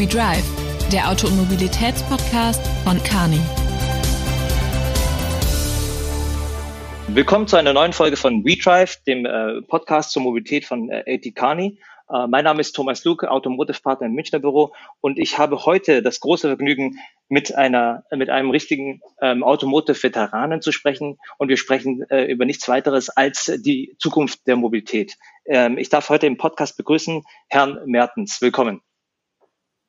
We Drive, der Auto- und Mobilitätspodcast von Carney. Willkommen zu einer neuen Folge von We Drive, dem äh, Podcast zur Mobilität von äh, AT Carney. Äh, mein Name ist Thomas Luke, Automotive Partner im Münchner Büro und ich habe heute das große Vergnügen, mit einer, mit einem richtigen ähm, Automotive-Veteranen zu sprechen und wir sprechen äh, über nichts weiteres als die Zukunft der Mobilität. Ähm, ich darf heute im Podcast begrüßen Herrn Mertens. Willkommen.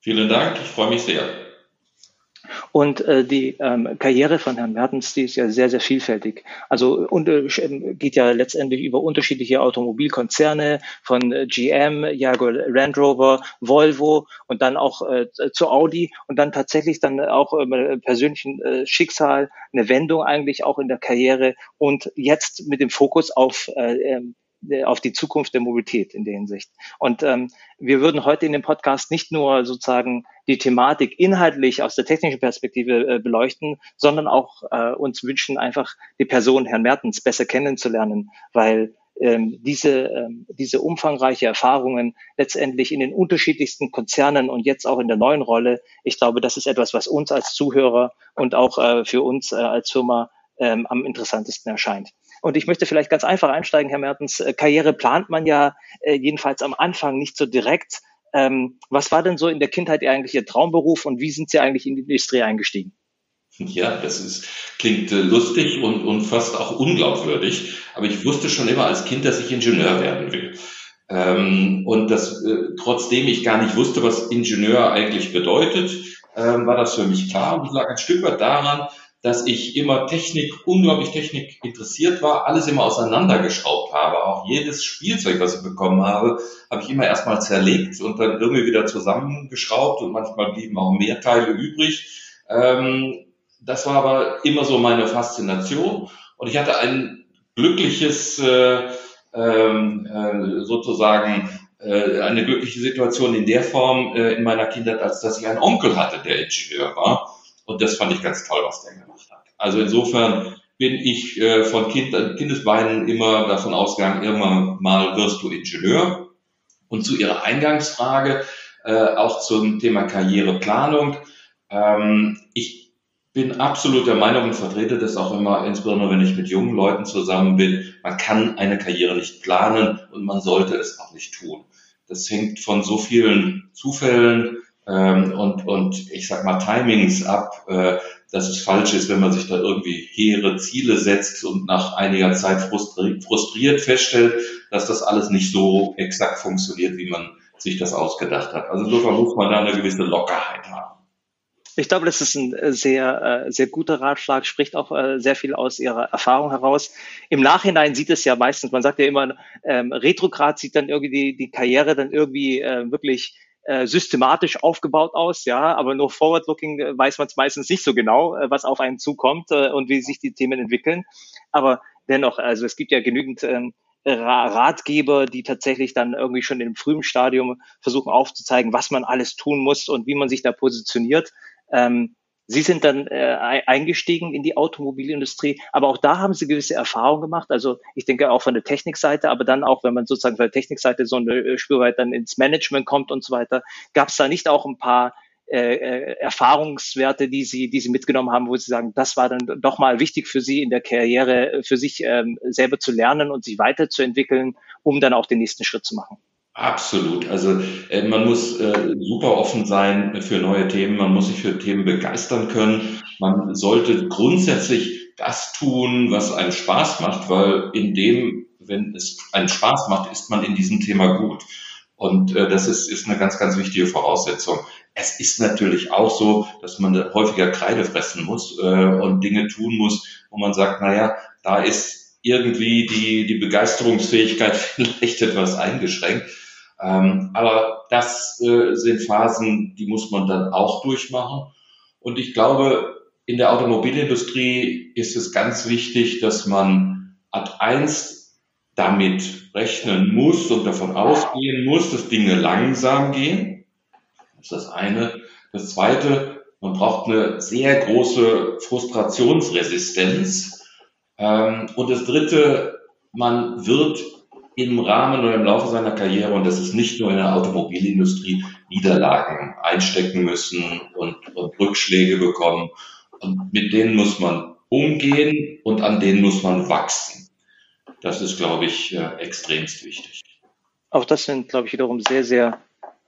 Vielen Dank, ich freue mich sehr. Und äh, die ähm, Karriere von Herrn Mertens, die ist ja sehr, sehr vielfältig. Also und, äh, geht ja letztendlich über unterschiedliche Automobilkonzerne von äh, GM, Jaguar Land Rover, Volvo und dann auch äh, zu Audi und dann tatsächlich dann auch äh, persönlichen äh, Schicksal, eine Wendung eigentlich auch in der Karriere und jetzt mit dem Fokus auf äh, ähm, auf die Zukunft der Mobilität in der Hinsicht. Und ähm, wir würden heute in dem Podcast nicht nur sozusagen die Thematik inhaltlich aus der technischen Perspektive äh, beleuchten, sondern auch äh, uns wünschen, einfach die Person Herrn Mertens besser kennenzulernen, weil ähm, diese, ähm, diese umfangreiche Erfahrungen letztendlich in den unterschiedlichsten Konzernen und jetzt auch in der neuen Rolle, ich glaube, das ist etwas, was uns als Zuhörer und auch äh, für uns äh, als Firma ähm, am interessantesten erscheint. Und ich möchte vielleicht ganz einfach einsteigen, Herr Mertens. Äh, Karriere plant man ja äh, jedenfalls am Anfang nicht so direkt. Ähm, was war denn so in der Kindheit eigentlich Ihr Traumberuf und wie sind Sie eigentlich in die Industrie eingestiegen? Ja, das ist, klingt äh, lustig und, und fast auch unglaubwürdig. Aber ich wusste schon immer als Kind, dass ich Ingenieur werden will. Ähm, und das, äh, trotzdem ich gar nicht wusste, was Ingenieur eigentlich bedeutet, ähm, war das für mich klar. Und lag ein Stück weit daran, dass ich immer Technik, unglaublich Technik interessiert war, alles immer auseinandergeschraubt habe. Auch jedes Spielzeug, was ich bekommen habe, habe ich immer erstmal zerlegt und dann irgendwie wieder zusammengeschraubt und manchmal blieben auch mehr Teile übrig. Ähm, das war aber immer so meine Faszination und ich hatte ein glückliches, äh, ähm, äh, sozusagen, äh, eine glückliche Situation in der Form in meiner Kindheit, als dass ich einen Onkel hatte, der Ingenieur war. Und das fand ich ganz toll, was der gemacht hat. Also insofern bin ich äh, von kind, Kindesbeinen immer davon ausgegangen, irgendwann mal wirst du Ingenieur. Und zu Ihrer Eingangsfrage, äh, auch zum Thema Karriereplanung. Ähm, ich bin absolut der Meinung und vertrete das auch immer, insbesondere wenn ich mit jungen Leuten zusammen bin, man kann eine Karriere nicht planen und man sollte es auch nicht tun. Das hängt von so vielen Zufällen ähm, und, und ich sag mal Timings ab, äh, dass es falsch ist, wenn man sich da irgendwie hehre Ziele setzt und nach einiger Zeit frustri frustriert feststellt, dass das alles nicht so exakt funktioniert, wie man sich das ausgedacht hat. Also insofern muss man da eine gewisse Lockerheit haben. Ich glaube, das ist ein äh, sehr, äh, sehr guter Ratschlag, spricht auch äh, sehr viel aus Ihrer Erfahrung heraus. Im Nachhinein sieht es ja meistens, man sagt ja immer, ähm, Retrograd sieht dann irgendwie die, die Karriere dann irgendwie äh, wirklich äh, systematisch aufgebaut aus, ja, aber nur forward-looking äh, weiß man es meistens nicht so genau, äh, was auf einen zukommt und wie sich die Themen entwickeln. Aber dennoch, also es gibt ja genügend ähm, Ratgeber, die tatsächlich dann irgendwie schon im frühen Stadium versuchen aufzuzeigen, was man alles tun muss und wie man sich da positioniert. Ähm, Sie sind dann äh, eingestiegen in die Automobilindustrie, aber auch da haben Sie gewisse Erfahrungen gemacht. Also ich denke auch von der Technikseite, aber dann auch, wenn man sozusagen von der Technikseite so eine äh, Spurweite dann ins Management kommt und so weiter, gab es da nicht auch ein paar äh, äh, Erfahrungswerte, die Sie, die Sie mitgenommen haben, wo Sie sagen, das war dann doch mal wichtig für Sie in der Karriere, für sich ähm, selber zu lernen und sich weiterzuentwickeln, um dann auch den nächsten Schritt zu machen? Absolut. Also äh, man muss äh, super offen sein für neue Themen, man muss sich für Themen begeistern können. Man sollte grundsätzlich das tun, was einem Spaß macht, weil in dem, wenn es einen Spaß macht, ist man in diesem Thema gut. Und äh, das ist, ist eine ganz, ganz wichtige Voraussetzung. Es ist natürlich auch so, dass man häufiger Kreide fressen muss äh, und Dinge tun muss, wo man sagt, naja, da ist irgendwie die, die Begeisterungsfähigkeit vielleicht etwas eingeschränkt. Ähm, aber das äh, sind Phasen, die muss man dann auch durchmachen. Und ich glaube, in der Automobilindustrie ist es ganz wichtig, dass man ad eins damit rechnen muss und davon ausgehen muss, dass Dinge langsam gehen. Das ist das eine. Das zweite, man braucht eine sehr große Frustrationsresistenz. Ähm, und das dritte, man wird im Rahmen oder im Laufe seiner Karriere, und das ist nicht nur in der Automobilindustrie, Niederlagen einstecken müssen und, und Rückschläge bekommen. Und mit denen muss man umgehen und an denen muss man wachsen. Das ist, glaube ich, äh, extremst wichtig. Auch das sind, glaube ich, wiederum sehr, sehr,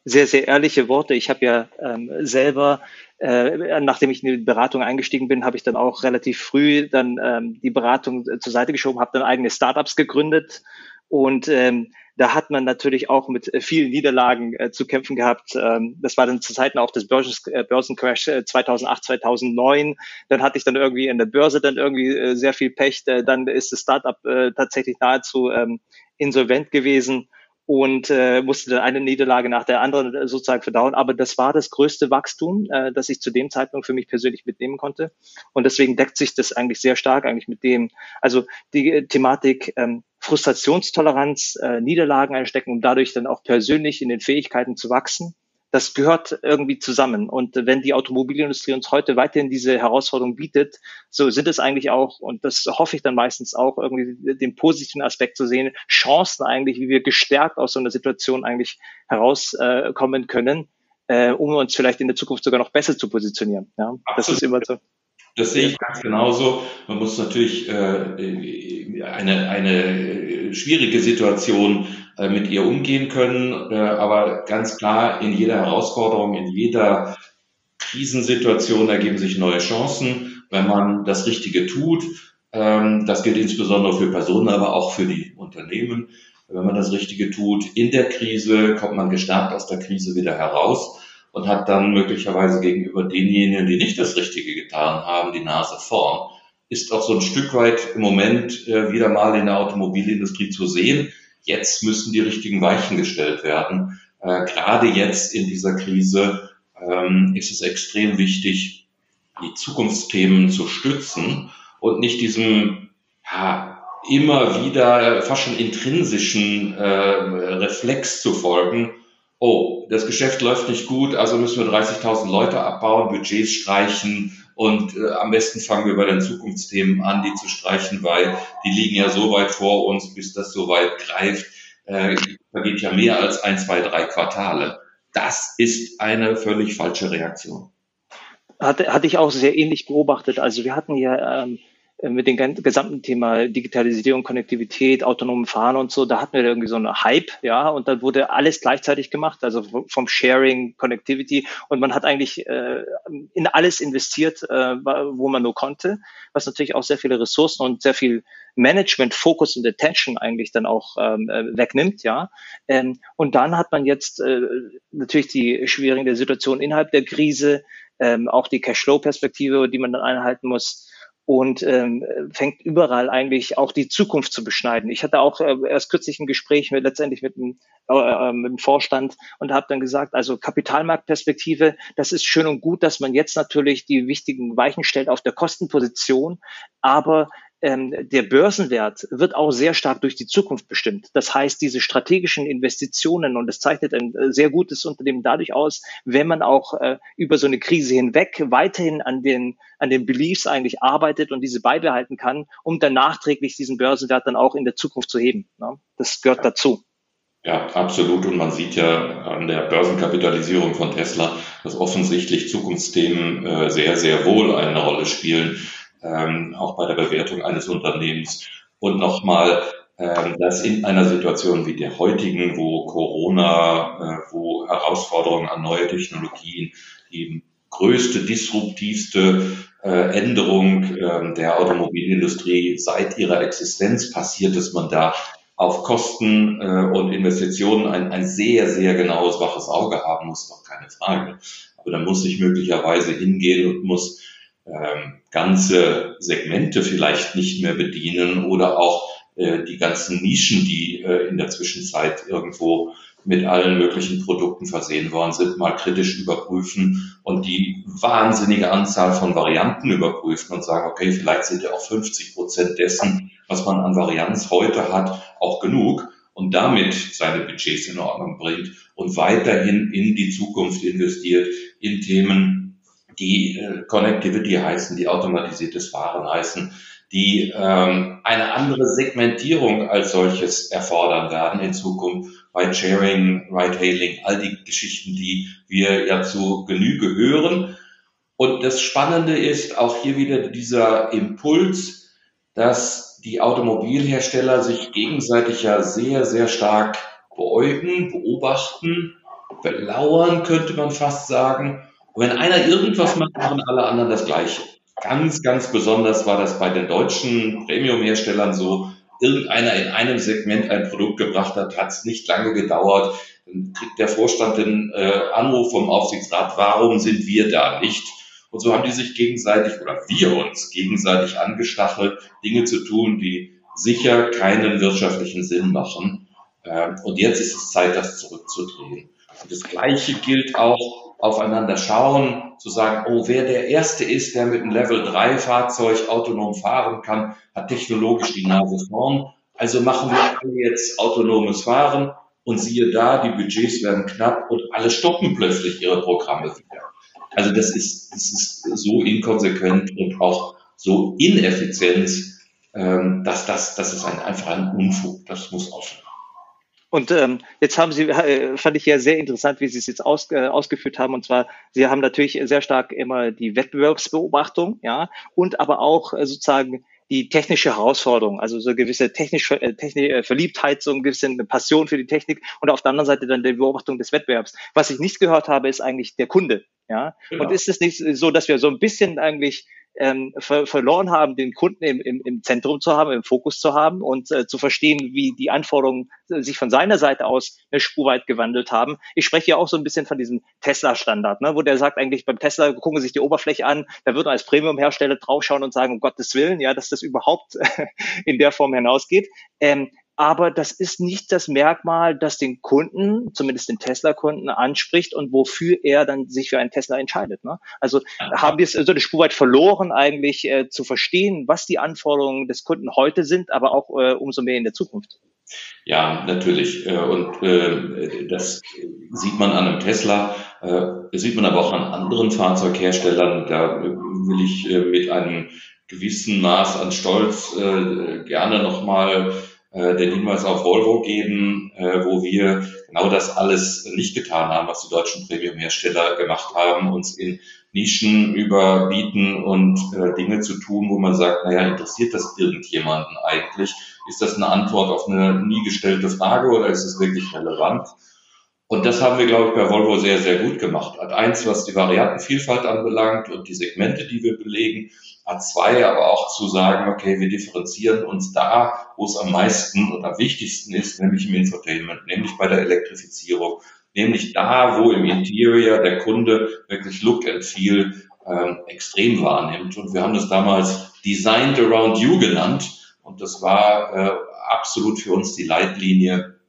sehr, sehr ehrliche Worte. Ich habe ja ähm, selber, äh, nachdem ich in die Beratung eingestiegen bin, habe ich dann auch relativ früh dann ähm, die Beratung äh, zur Seite geschoben, habe dann eigene Startups gegründet und ähm, da hat man natürlich auch mit äh, vielen Niederlagen äh, zu kämpfen gehabt. Ähm, das war dann zu Zeiten auch des Börsens, äh, Börsencrash äh, 2008, 2009. Dann hatte ich dann irgendwie in der Börse dann irgendwie äh, sehr viel Pech. Dann ist das Startup äh, tatsächlich nahezu ähm, insolvent gewesen und äh, musste dann eine Niederlage nach der anderen äh, sozusagen verdauen. Aber das war das größte Wachstum, äh, das ich zu dem Zeitpunkt für mich persönlich mitnehmen konnte. Und deswegen deckt sich das eigentlich sehr stark eigentlich mit dem, also die äh, Thematik ähm, Frustrationstoleranz, äh, Niederlagen einstecken, um dadurch dann auch persönlich in den Fähigkeiten zu wachsen das gehört irgendwie zusammen. Und wenn die Automobilindustrie uns heute weiterhin diese Herausforderung bietet, so sind es eigentlich auch, und das hoffe ich dann meistens auch, irgendwie den positiven Aspekt zu sehen, Chancen eigentlich, wie wir gestärkt aus so einer Situation eigentlich herauskommen können, äh, um uns vielleicht in der Zukunft sogar noch besser zu positionieren. Ja, das ist immer so. Das sehe ich ganz genauso. Man muss natürlich äh, eine, eine schwierige Situation äh, mit ihr umgehen können. Äh, aber ganz klar, in jeder Herausforderung, in jeder Krisensituation ergeben sich neue Chancen, wenn man das Richtige tut. Ähm, das gilt insbesondere für Personen, aber auch für die Unternehmen. Wenn man das Richtige tut in der Krise, kommt man gestärkt aus der Krise wieder heraus und hat dann möglicherweise gegenüber denjenigen, die nicht das Richtige getan haben, die Nase vorn. Ist auch so ein Stück weit im Moment äh, wieder mal in der Automobilindustrie zu sehen jetzt müssen die richtigen Weichen gestellt werden. Äh, gerade jetzt in dieser Krise ähm, ist es extrem wichtig, die Zukunftsthemen zu stützen und nicht diesem ja, immer wieder fast schon intrinsischen äh, Reflex zu folgen. Oh, das Geschäft läuft nicht gut, also müssen wir 30.000 Leute abbauen, Budgets streichen, und äh, am besten fangen wir bei den Zukunftsthemen an, die zu streichen, weil die liegen ja so weit vor uns, bis das so weit greift. Äh, vergeht ja mehr als ein, zwei, drei Quartale. Das ist eine völlig falsche Reaktion. Hatte, hatte ich auch sehr ähnlich beobachtet. Also wir hatten ja ähm, äh, mit dem gesamten Thema Digitalisierung, Konnektivität, autonomen Fahren und so, da hatten wir irgendwie so einen Hype, ja, und dann wurde alles gleichzeitig gemacht, also vom Sharing, Connectivity und man hat eigentlich äh, in alles investiert, äh, wo man nur konnte, was natürlich auch sehr viele Ressourcen und sehr viel Management, Focus und Attention eigentlich dann auch ähm, äh, wegnimmt, ja. Ähm, und dann hat man jetzt äh, natürlich die schwierige Situation innerhalb der Krise, ähm, auch die Cashflow-Perspektive, die man dann einhalten muss und ähm, fängt überall eigentlich auch die Zukunft zu beschneiden. Ich hatte auch äh, erst kürzlich ein Gespräch mit, letztendlich mit dem, äh, äh mit dem Vorstand und habe dann gesagt, also Kapitalmarktperspektive, das ist schön und gut, dass man jetzt natürlich die wichtigen Weichen stellt auf der Kostenposition, aber ähm, der Börsenwert wird auch sehr stark durch die Zukunft bestimmt. Das heißt, diese strategischen Investitionen, und das zeichnet ein äh, sehr gutes Unternehmen dadurch aus, wenn man auch äh, über so eine Krise hinweg weiterhin an den, an den Beliefs eigentlich arbeitet und diese beibehalten kann, um dann nachträglich diesen Börsenwert dann auch in der Zukunft zu heben. Ne? Das gehört dazu. Ja, absolut. Und man sieht ja an der Börsenkapitalisierung von Tesla, dass offensichtlich Zukunftsthemen äh, sehr, sehr wohl eine Rolle spielen ähm, auch bei der Bewertung eines Unternehmens. Und nochmal, ähm, dass in einer Situation wie der heutigen, wo Corona, äh, wo Herausforderungen an neue Technologien, die größte, disruptivste äh, Änderung äh, der Automobilindustrie seit ihrer Existenz passiert, dass man da auf Kosten äh, und Investitionen ein, ein sehr, sehr genaues, waches Auge haben muss, doch keine Frage. Aber dann muss ich möglicherweise hingehen und muss ähm, ganze Segmente vielleicht nicht mehr bedienen oder auch äh, die ganzen Nischen, die äh, in der Zwischenzeit irgendwo mit allen möglichen Produkten versehen worden sind, mal kritisch überprüfen und die wahnsinnige Anzahl von Varianten überprüfen und sagen, okay, vielleicht sind ja auch 50 Prozent dessen, was man an Varianz heute hat, auch genug und damit seine Budgets in Ordnung bringt und weiterhin in die Zukunft investiert, in Themen, die äh, Connectivity heißen, die automatisiertes Fahren heißen, die ähm, eine andere Segmentierung als solches erfordern werden in Zukunft. Ride-Sharing, Ride-Hailing, all die Geschichten, die wir ja zu Genüge hören. Und das Spannende ist auch hier wieder dieser Impuls, dass die Automobilhersteller sich gegenseitig ja sehr, sehr stark beäugen, beobachten, belauern, könnte man fast sagen. Und wenn einer irgendwas macht, machen alle anderen das Gleiche. Ganz, ganz besonders war das bei den deutschen Premium-Herstellern so. Irgendeiner in einem Segment ein Produkt gebracht hat, hat es nicht lange gedauert. Dann kriegt der Vorstand den äh, Anruf vom Aufsichtsrat, warum sind wir da nicht? Und so haben die sich gegenseitig oder wir uns gegenseitig angestachelt, Dinge zu tun, die sicher keinen wirtschaftlichen Sinn machen. Ähm, und jetzt ist es Zeit, das zurückzudrehen. Und das Gleiche gilt auch aufeinander schauen, zu sagen, oh, wer der Erste ist, der mit einem Level 3 Fahrzeug autonom fahren kann, hat technologisch die Nase vorn. Also machen wir jetzt autonomes Fahren und siehe da, die Budgets werden knapp und alle stoppen plötzlich ihre Programme wieder. Also das ist, das ist so inkonsequent und auch so ineffizient, ähm, dass das, das ist ein, einfach ein Unfug. Das muss aufhören. Und ähm, jetzt haben Sie, äh, fand ich ja sehr interessant, wie Sie es jetzt aus, äh, ausgeführt haben. Und zwar, Sie haben natürlich sehr stark immer die Wettbewerbsbeobachtung, ja, und aber auch äh, sozusagen die technische Herausforderung, also so gewisse technische äh, Technik, äh, Verliebtheit, so eine gewisse Passion für die Technik und auf der anderen Seite dann die Beobachtung des Wettbewerbs. Was ich nicht gehört habe, ist eigentlich der Kunde. Ja, genau. und ist es nicht so, dass wir so ein bisschen eigentlich ähm, ver verloren haben, den Kunden im, im, im Zentrum zu haben, im Fokus zu haben und äh, zu verstehen, wie die Anforderungen äh, sich von seiner Seite aus eine Spur weit gewandelt haben. Ich spreche ja auch so ein bisschen von diesem Tesla-Standard, ne, wo der sagt eigentlich beim Tesla, gucken Sie sich die Oberfläche an, da wird man als Premium-Hersteller draufschauen und sagen, um Gottes Willen, ja, dass das überhaupt in der Form hinausgeht. Ähm, aber das ist nicht das Merkmal, das den Kunden, zumindest den Tesla-Kunden, anspricht und wofür er dann sich für einen Tesla entscheidet. Ne? Also haben wir es so eine Spur weit verloren, eigentlich äh, zu verstehen, was die Anforderungen des Kunden heute sind, aber auch äh, umso mehr in der Zukunft. Ja, natürlich. Äh, und äh, das sieht man an einem Tesla, äh, sieht man aber auch an anderen Fahrzeugherstellern. Da will ich mit einem gewissen Maß an Stolz gerne nochmal äh, den Hinweis auf Volvo geben, äh, wo wir genau das alles nicht getan haben, was die deutschen Premium-Hersteller gemacht haben, uns in Nischen überbieten und äh, Dinge zu tun, wo man sagt, naja, interessiert das irgendjemanden eigentlich? Ist das eine Antwort auf eine nie gestellte Frage oder ist es wirklich relevant? Und das haben wir, glaube ich, bei Volvo sehr, sehr gut gemacht. Ad eins, was die Variantenvielfalt anbelangt und die Segmente, die wir belegen. Ad zwei, aber auch zu sagen, okay, wir differenzieren uns da, wo es am meisten und am wichtigsten ist, nämlich im Infotainment, nämlich bei der Elektrifizierung, nämlich da, wo im Interior der Kunde wirklich Look and Feel ähm, extrem wahrnimmt. Und wir haben das damals Designed Around You genannt. Und das war äh, absolut für uns die Leitlinie,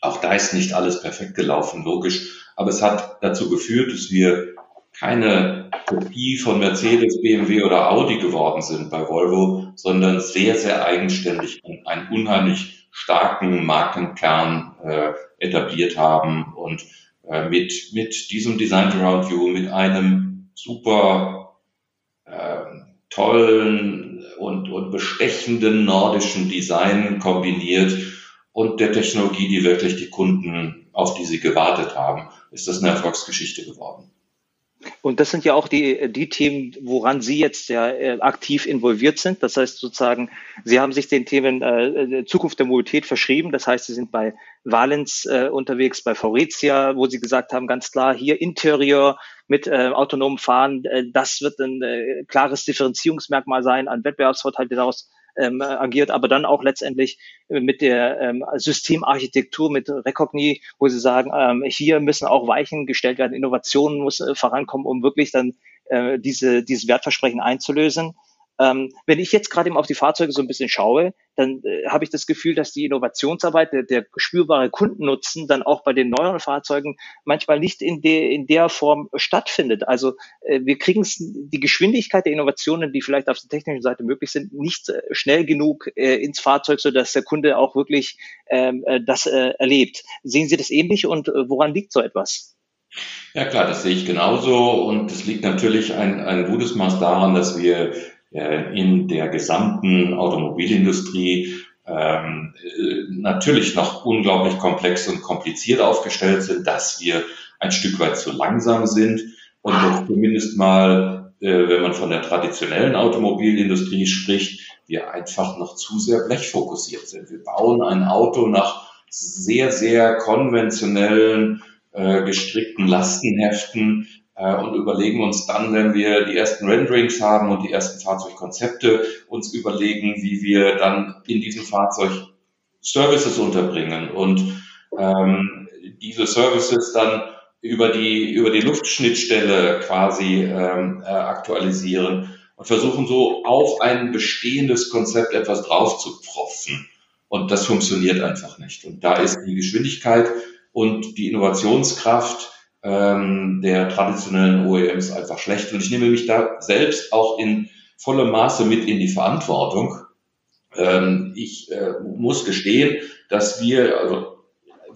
auch da ist nicht alles perfekt gelaufen, logisch. Aber es hat dazu geführt, dass wir keine Kopie von Mercedes, BMW oder Audi geworden sind bei Volvo, sondern sehr, sehr eigenständig und einen unheimlich starken Markenkern äh, etabliert haben und äh, mit, mit diesem Design Around You, mit einem super äh, tollen und, und bestechenden nordischen Design kombiniert, und der Technologie, die wirklich die Kunden, auf die sie gewartet haben, ist das eine Erfolgsgeschichte geworden. Und das sind ja auch die, die Themen, woran Sie jetzt ja äh, aktiv involviert sind. Das heißt sozusagen, Sie haben sich den Themen äh, Zukunft der Mobilität verschrieben. Das heißt, Sie sind bei Valens äh, unterwegs, bei Faurecia, wo Sie gesagt haben, ganz klar, hier Interieur mit äh, autonomem Fahren, äh, das wird ein äh, klares Differenzierungsmerkmal sein, ein Wettbewerbsvorteil, der daraus ähm, agiert, aber dann auch letztendlich mit der ähm, Systemarchitektur, mit Recogni, wo sie sagen, ähm, hier müssen auch Weichen gestellt werden, Innovationen muss äh, vorankommen, um wirklich dann äh, diese, dieses Wertversprechen einzulösen. Ähm, wenn ich jetzt gerade eben auf die Fahrzeuge so ein bisschen schaue, dann äh, habe ich das Gefühl, dass die Innovationsarbeit, der, der spürbare Kundennutzen dann auch bei den neueren Fahrzeugen manchmal nicht in, de, in der Form stattfindet. Also äh, wir kriegen die Geschwindigkeit der Innovationen, die vielleicht auf der technischen Seite möglich sind, nicht äh, schnell genug äh, ins Fahrzeug, so dass der Kunde auch wirklich ähm, äh, das erlebt. Sehen Sie das ähnlich und woran liegt so etwas? Ja klar, das sehe ich genauso und es liegt natürlich ein, ein gutes Maß daran, dass wir in der gesamten Automobilindustrie ähm, äh, natürlich noch unglaublich komplex und kompliziert aufgestellt sind, dass wir ein Stück weit zu langsam sind und dass zumindest mal, äh, wenn man von der traditionellen Automobilindustrie spricht, wir einfach noch zu sehr blechfokussiert sind. Wir bauen ein Auto nach sehr, sehr konventionellen, äh, gestrickten Lastenheften, äh, und überlegen uns dann, wenn wir die ersten Renderings haben und die ersten Fahrzeugkonzepte, uns überlegen, wie wir dann in diesem Fahrzeug Services unterbringen und ähm, diese Services dann über die über die Luftschnittstelle quasi ähm, äh, aktualisieren und versuchen so auf ein bestehendes Konzept etwas drauf zu pfropfen. Und das funktioniert einfach nicht. Und da ist die Geschwindigkeit und die Innovationskraft ähm, der traditionellen OEMs einfach schlecht. Und ich nehme mich da selbst auch in vollem Maße mit in die Verantwortung. Ähm, ich äh, muss gestehen, dass wir, also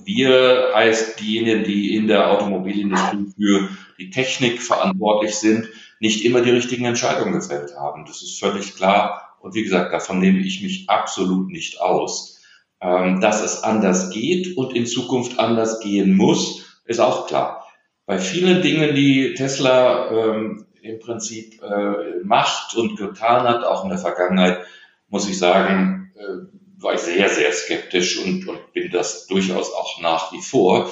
wir heißt diejenigen, die in der Automobilindustrie für die Technik verantwortlich sind, nicht immer die richtigen Entscheidungen gefällt haben. Das ist völlig klar. Und wie gesagt, davon nehme ich mich absolut nicht aus. Ähm, dass es anders geht und in Zukunft anders gehen muss, ist auch klar. Bei vielen Dingen, die Tesla ähm, im Prinzip äh, macht und getan hat, auch in der Vergangenheit, muss ich sagen, äh, war ich sehr, sehr skeptisch und, und bin das durchaus auch nach wie vor.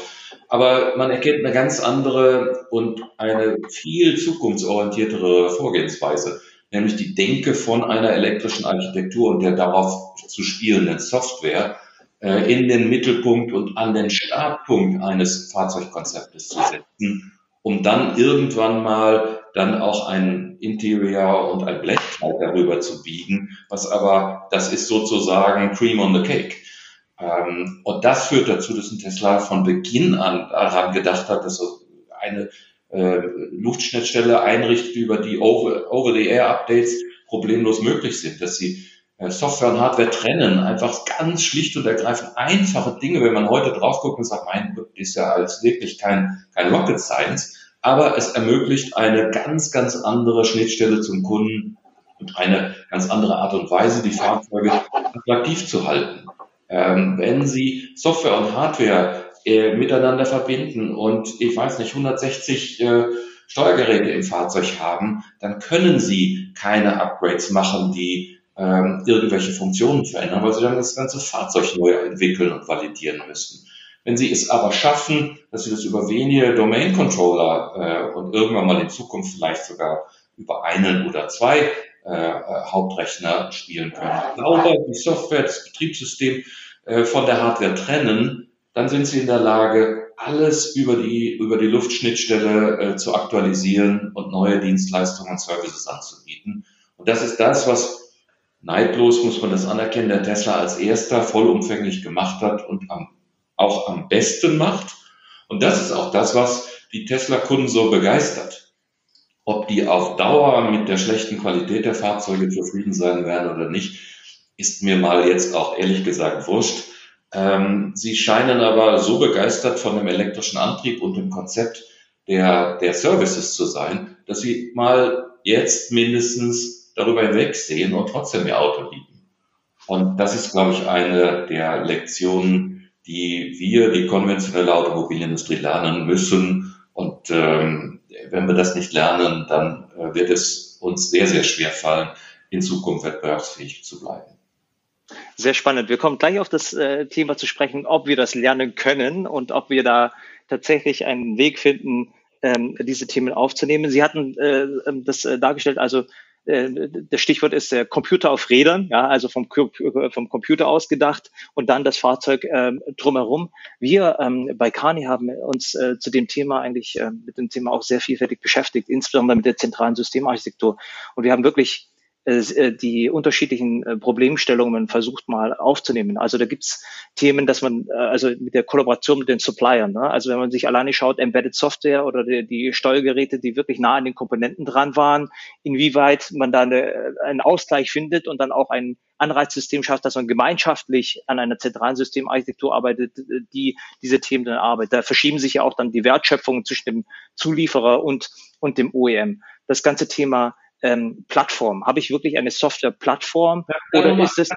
Aber man erkennt eine ganz andere und eine viel zukunftsorientiertere Vorgehensweise, nämlich die Denke von einer elektrischen Architektur und der darauf zu spielenden Software äh, in den Mittelpunkt und an den Startpunkt eines Fahrzeugkonzeptes zu setzen, um dann irgendwann mal dann auch ein Interior und ein Blechkleid darüber zu biegen, was aber, das ist sozusagen Cream on the Cake. Ähm, und das führt dazu, dass ein Tesla von Beginn an daran gedacht hat, dass er eine äh, Luftschnittstelle einrichtet, über die Over-the-Air-Updates problemlos möglich sind, dass sie Software und Hardware trennen, einfach ganz schlicht und ergreifend einfache Dinge, wenn man heute drauf guckt und sagt, mein Gott, ist ja alles wirklich kein, kein Rocket Science, aber es ermöglicht eine ganz, ganz andere Schnittstelle zum Kunden und eine ganz andere Art und Weise, die Fahrzeuge attraktiv zu halten. Ähm, wenn Sie Software und Hardware äh, miteinander verbinden und ich weiß nicht, 160 äh, Steuergeräte im Fahrzeug haben, dann können Sie keine Upgrades machen, die ähm, irgendwelche Funktionen verändern, weil sie dann das ganze Fahrzeug neu entwickeln und validieren müssen. Wenn Sie es aber schaffen, dass Sie das über wenige Domain-Controller äh, und irgendwann mal in Zukunft vielleicht sogar über einen oder zwei äh, Hauptrechner spielen können, sauber die Software, das Betriebssystem äh, von der Hardware trennen, dann sind Sie in der Lage, alles über die, über die Luftschnittstelle äh, zu aktualisieren und neue Dienstleistungen und Services anzubieten. Und das ist das, was neidlos muss man das anerkennen, der Tesla als erster vollumfänglich gemacht hat und am, auch am besten macht. Und das ist auch das, was die Tesla-Kunden so begeistert. Ob die auf Dauer mit der schlechten Qualität der Fahrzeuge zufrieden sein werden oder nicht, ist mir mal jetzt auch ehrlich gesagt wurscht. Ähm, sie scheinen aber so begeistert von dem elektrischen Antrieb und dem Konzept der, der Services zu sein, dass sie mal jetzt mindestens darüber hinwegsehen und trotzdem ihr Auto lieben. Und das ist, glaube ich, eine der Lektionen, die wir, die konventionelle Automobilindustrie, lernen müssen. Und ähm, wenn wir das nicht lernen, dann äh, wird es uns sehr, sehr schwer fallen, in Zukunft wettbewerbsfähig zu bleiben. Sehr spannend. Wir kommen gleich auf das äh, Thema zu sprechen, ob wir das lernen können und ob wir da tatsächlich einen Weg finden, ähm, diese Themen aufzunehmen. Sie hatten äh, ähm, das äh, dargestellt, also das Stichwort ist der Computer auf Rädern, ja, also vom, vom Computer ausgedacht und dann das Fahrzeug äh, drumherum. Wir ähm, bei Kani haben uns äh, zu dem Thema eigentlich äh, mit dem Thema auch sehr vielfältig beschäftigt, insbesondere mit der zentralen Systemarchitektur. Und wir haben wirklich äh, äh, die unterschiedlichen äh, Problemstellungen versucht mal aufzunehmen. Also da gibt's Themen, dass man, also mit der Kollaboration mit den Suppliern, ne? also wenn man sich alleine schaut, Embedded Software oder die, die Steuergeräte, die wirklich nah an den Komponenten dran waren, inwieweit man da eine, einen Ausgleich findet und dann auch ein Anreizsystem schafft, dass man gemeinschaftlich an einer zentralen Systemarchitektur arbeitet, die diese Themen dann arbeitet. Da verschieben sich ja auch dann die Wertschöpfungen zwischen dem Zulieferer und, und dem OEM. Das ganze Thema ähm, Plattform? Habe ich wirklich eine Software-Plattform ja, oder ist es?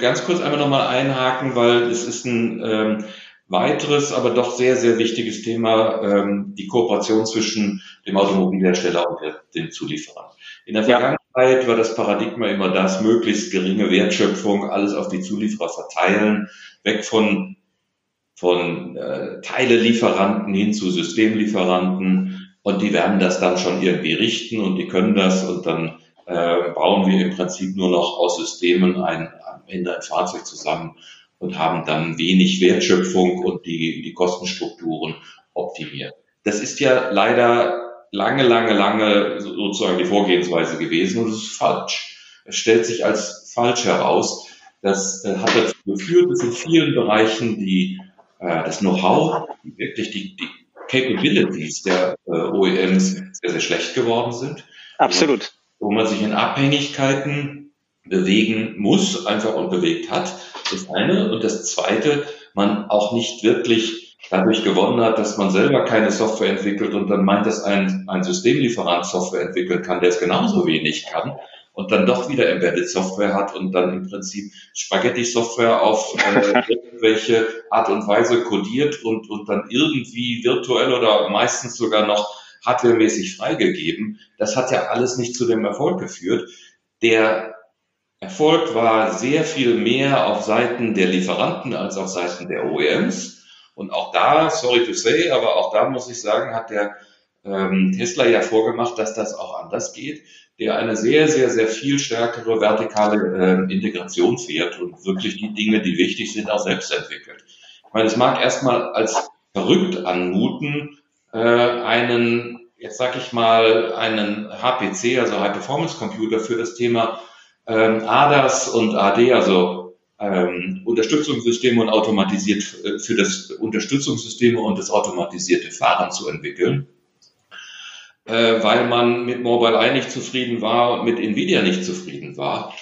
Ganz kurz einmal nochmal einhaken, weil es ist ein ähm, weiteres, aber doch sehr, sehr wichtiges Thema, ähm, die Kooperation zwischen dem Automobilhersteller und der, dem Zulieferer. In der Vergangenheit ja. war das Paradigma immer das, möglichst geringe Wertschöpfung, alles auf die Zulieferer verteilen, weg von von äh, Teilelieferanten hin zu Systemlieferanten und die werden das dann schon irgendwie richten und die können das und dann äh, bauen wir im Prinzip nur noch aus Systemen ein, am Ende ein Fahrzeug zusammen und haben dann wenig Wertschöpfung und die, die Kostenstrukturen optimiert. Das ist ja leider lange, lange, lange sozusagen die Vorgehensweise gewesen und es ist falsch. Es stellt sich als falsch heraus. Das äh, hat dazu geführt, dass in vielen Bereichen die äh, das Know-how, wirklich die, die Capabilities der äh, OEMs sehr, sehr schlecht geworden sind. Absolut. Wo man sich in Abhängigkeiten bewegen muss, einfach und bewegt hat. Das eine. Und das zweite, man auch nicht wirklich dadurch gewonnen hat, dass man selber keine Software entwickelt und dann meint, dass ein, ein Systemlieferant Software entwickeln kann, der es genauso wenig kann und dann doch wieder Embedded Software hat und dann im Prinzip Spaghetti-Software auf äh, irgendwelche Art und Weise codiert und, und dann irgendwie virtuell oder meistens sogar noch hardwaremäßig freigegeben. Das hat ja alles nicht zu dem Erfolg geführt. Der Erfolg war sehr viel mehr auf Seiten der Lieferanten als auf Seiten der OEMs. Und auch da, sorry to say, aber auch da muss ich sagen, hat der ähm, Tesla ja vorgemacht, dass das auch anders geht der eine sehr, sehr, sehr viel stärkere vertikale äh, Integration fährt und wirklich die Dinge, die wichtig sind, auch selbst entwickelt. Ich meine, es mag erstmal als verrückt anmuten, äh, einen, jetzt sag ich mal, einen HPC, also High Performance Computer für das Thema ähm, ADAS und AD, also ähm, Unterstützungssysteme und automatisiert äh, für das Unterstützungssysteme und das automatisierte Fahren zu entwickeln äh, weil man mit Mobileye nicht zufrieden war und mit Nvidia nicht zufrieden war.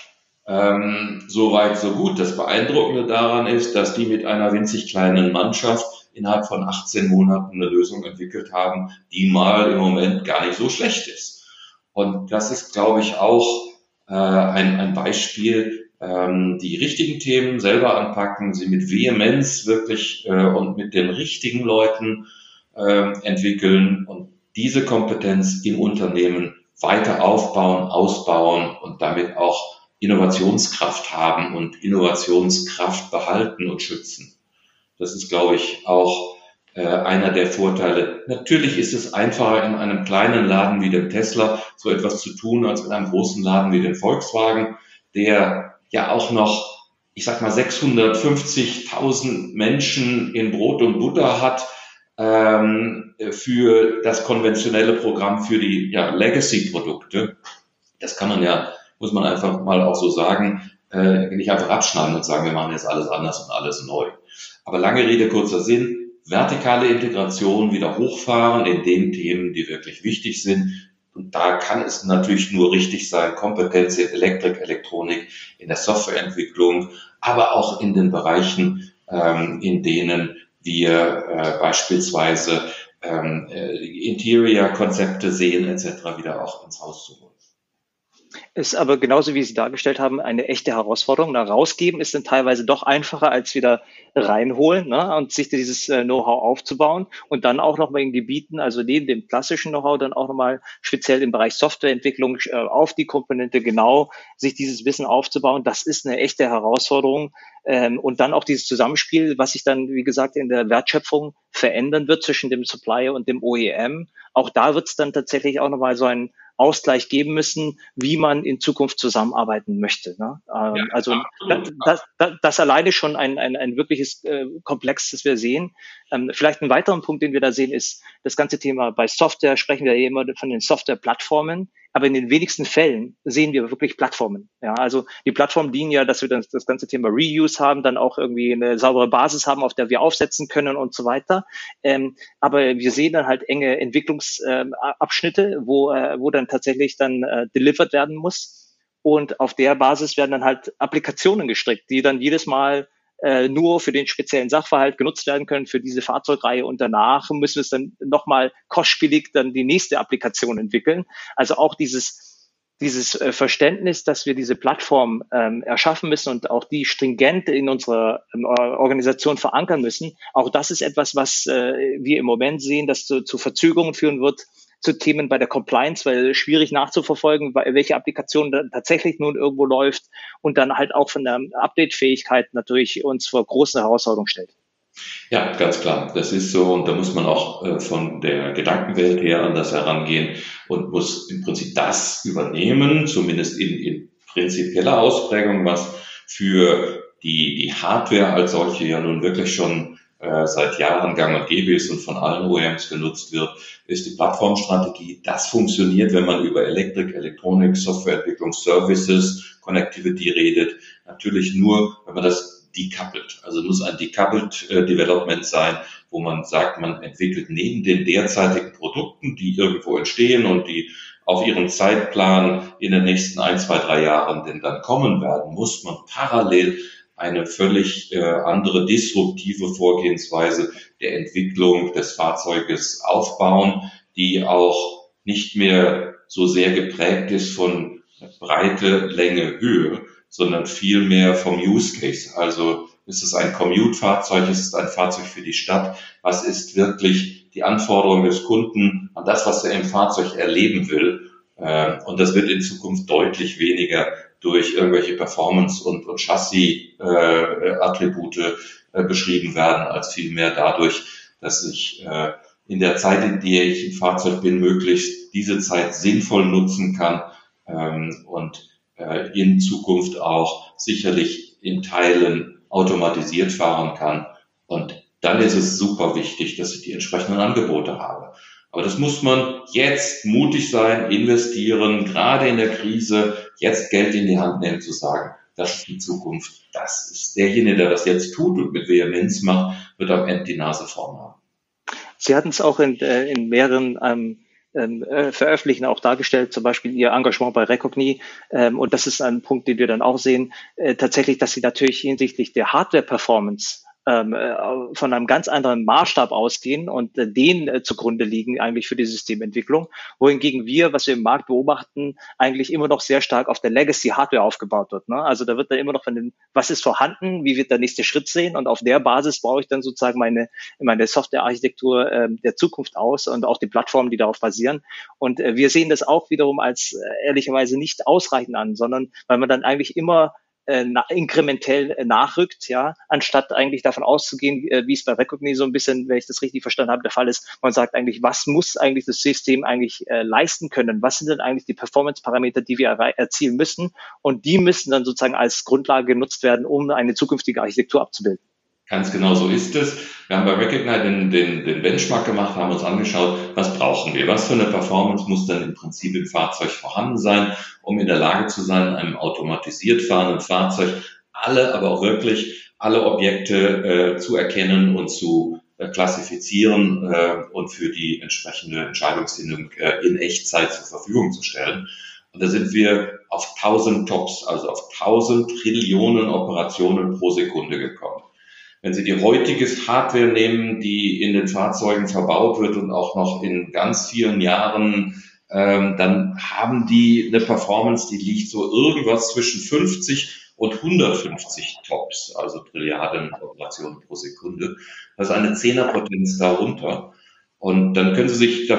Ähm, so weit, so gut. Das Beeindruckende daran ist, dass die mit einer winzig kleinen Mannschaft innerhalb von 18 Monaten eine Lösung entwickelt haben, die mal im Moment gar nicht so schlecht ist. Und das ist, glaube ich, auch äh, ein, ein Beispiel, ähm, die richtigen Themen selber anpacken, sie mit Vehemenz wirklich äh, und mit den richtigen Leuten äh, entwickeln und diese Kompetenz im Unternehmen weiter aufbauen, ausbauen und damit auch Innovationskraft haben und Innovationskraft behalten und schützen. Das ist, glaube ich, auch äh, einer der Vorteile. Natürlich ist es einfacher, in einem kleinen Laden wie dem Tesla so etwas zu tun, als in einem großen Laden wie dem Volkswagen, der ja auch noch, ich sag mal, 650.000 Menschen in Brot und Butter hat, ähm, für das konventionelle Programm für die ja, Legacy-Produkte. Das kann man ja, muss man einfach mal auch so sagen, äh, nicht einfach abschneiden und sagen, wir machen jetzt alles anders und alles neu. Aber lange Rede, kurzer Sinn, vertikale Integration wieder hochfahren in den Themen, die wirklich wichtig sind. Und da kann es natürlich nur richtig sein, Kompetenz in Elektrik, Elektronik, in der Softwareentwicklung, aber auch in den Bereichen, ähm, in denen wir äh, beispielsweise ähm, äh, Interior-Konzepte sehen etc. wieder auch ins Haus zu holen. Ist aber genauso wie Sie dargestellt haben, eine echte Herausforderung. Da rausgeben ist dann teilweise doch einfacher als wieder reinholen ne? und sich dieses äh, Know-how aufzubauen und dann auch nochmal in Gebieten, also neben dem klassischen Know-how, dann auch nochmal speziell im Bereich Softwareentwicklung äh, auf die Komponente genau sich dieses Wissen aufzubauen. Das ist eine echte Herausforderung. Ähm, und dann auch dieses Zusammenspiel, was sich dann, wie gesagt, in der Wertschöpfung verändern wird zwischen dem Supplier und dem OEM. Auch da wird es dann tatsächlich auch nochmal so ein Ausgleich geben müssen, wie man in Zukunft zusammenarbeiten möchte. Ne? Ähm, ja, also das, das, das, alleine schon ein, ein, ein wirkliches äh, Komplex, das wir sehen. Ähm, vielleicht ein weiterer Punkt, den wir da sehen, ist das ganze Thema bei Software sprechen wir ja immer von den Software-Plattformen, aber in den wenigsten Fällen sehen wir wirklich Plattformen. Ja, also die Plattformen dienen ja, dass wir das, das ganze Thema Reuse haben, dann auch irgendwie eine saubere Basis haben, auf der wir aufsetzen können und so weiter. Ähm, aber wir sehen dann halt enge Entwicklungsabschnitte, äh, wo, äh, wo dann tatsächlich dann äh, delivered werden muss. Und auf der Basis werden dann halt Applikationen gestrickt, die dann jedes Mal äh, nur für den speziellen Sachverhalt genutzt werden können für diese Fahrzeugreihe und danach müssen wir es dann nochmal kostspielig dann die nächste Applikation entwickeln. Also auch dieses dieses äh, Verständnis, dass wir diese Plattform ähm, erschaffen müssen und auch die stringent in unserer ähm, Organisation verankern müssen, auch das ist etwas, was äh, wir im Moment sehen, dass zu, zu Verzögerungen führen wird zu Themen bei der Compliance, weil schwierig nachzuverfolgen, welche Applikation dann tatsächlich nun irgendwo läuft und dann halt auch von der Update-Fähigkeit natürlich uns vor große Herausforderungen stellt. Ja, ganz klar. Das ist so und da muss man auch äh, von der Gedankenwelt her anders herangehen und muss im Prinzip das übernehmen, zumindest in, in prinzipieller Ausprägung, was für die, die Hardware als solche ja nun wirklich schon äh, seit Jahren gang und gäbe ist und von allen OEMs genutzt wird, ist die Plattformstrategie. Das funktioniert, wenn man über Elektrik, Elektronik, Softwareentwicklung, Services, Connectivity redet. Natürlich nur, wenn man das decoupled. Also muss ein decoupled äh, Development sein, wo man sagt, man entwickelt neben den derzeitigen Produkten, die irgendwo entstehen und die auf ihren Zeitplan in den nächsten ein, zwei, drei Jahren denn dann kommen werden, muss man parallel eine völlig äh, andere disruptive Vorgehensweise der Entwicklung des Fahrzeuges aufbauen, die auch nicht mehr so sehr geprägt ist von Breite, Länge, Höhe, sondern vielmehr vom Use Case. Also ist es ein Commute-Fahrzeug, ist es ein Fahrzeug für die Stadt? Was ist wirklich die Anforderung des Kunden an das, was er im Fahrzeug erleben will? Ähm, und das wird in Zukunft deutlich weniger durch irgendwelche Performance- und, und Chassis-Attribute äh, beschrieben werden, als vielmehr dadurch, dass ich äh, in der Zeit, in der ich im Fahrzeug bin, möglichst diese Zeit sinnvoll nutzen kann ähm, und äh, in Zukunft auch sicherlich in Teilen automatisiert fahren kann. Und dann ist es super wichtig, dass ich die entsprechenden Angebote habe. Aber das muss man jetzt mutig sein, investieren, gerade in der Krise, jetzt Geld in die Hand nehmen, zu sagen, das ist die Zukunft. Das ist derjenige, der das jetzt tut und mit Vehemenz macht, wird am Ende die Nase vorn haben. Sie hatten es auch in, äh, in mehreren ähm, ähm, äh, veröffentlichen, auch dargestellt, zum Beispiel ihr Engagement bei Recogni. Ähm, und das ist ein Punkt, den wir dann auch sehen, äh, tatsächlich, dass sie natürlich hinsichtlich der Hardware-Performance von einem ganz anderen Maßstab ausgehen und äh, den äh, zugrunde liegen eigentlich für die Systementwicklung, wohingegen wir, was wir im Markt beobachten, eigentlich immer noch sehr stark auf der Legacy-Hardware aufgebaut wird. Ne? Also da wird dann immer noch von dem, was ist vorhanden, wie wird der nächste Schritt sehen und auf der Basis baue ich dann sozusagen meine, meine Software-Architektur äh, der Zukunft aus und auch die Plattformen, die darauf basieren. Und äh, wir sehen das auch wiederum als äh, ehrlicherweise nicht ausreichend an, sondern weil man dann eigentlich immer äh, inkrementell äh, nachrückt, ja, anstatt eigentlich davon auszugehen, äh, wie es bei Recogni so ein bisschen, wenn ich das richtig verstanden habe, der Fall ist, man sagt eigentlich, was muss eigentlich das System eigentlich äh, leisten können? Was sind denn eigentlich die Performance-Parameter, die wir erzielen müssen? Und die müssen dann sozusagen als Grundlage genutzt werden, um eine zukünftige Architektur abzubilden. Ganz genau so ist es. Wir haben bei Recognize den, den, den Benchmark gemacht, haben uns angeschaut, was brauchen wir, was für eine Performance muss dann im Prinzip im Fahrzeug vorhanden sein, um in der Lage zu sein, einem automatisiert fahrenden Fahrzeug alle, aber auch wirklich alle Objekte äh, zu erkennen und zu äh, klassifizieren äh, und für die entsprechende Entscheidungsfindung äh, in Echtzeit zur Verfügung zu stellen. Und da sind wir auf 1000 Tops, also auf 1000 Trillionen Operationen pro Sekunde gekommen. Wenn Sie die heutige Hardware nehmen, die in den Fahrzeugen verbaut wird und auch noch in ganz vielen Jahren, ähm, dann haben die eine Performance, die liegt so irgendwas zwischen 50 und 150 Tops, also Trilliarden Operationen pro Sekunde. Das ist eine Zehnerpotenz darunter. Und dann können Sie sich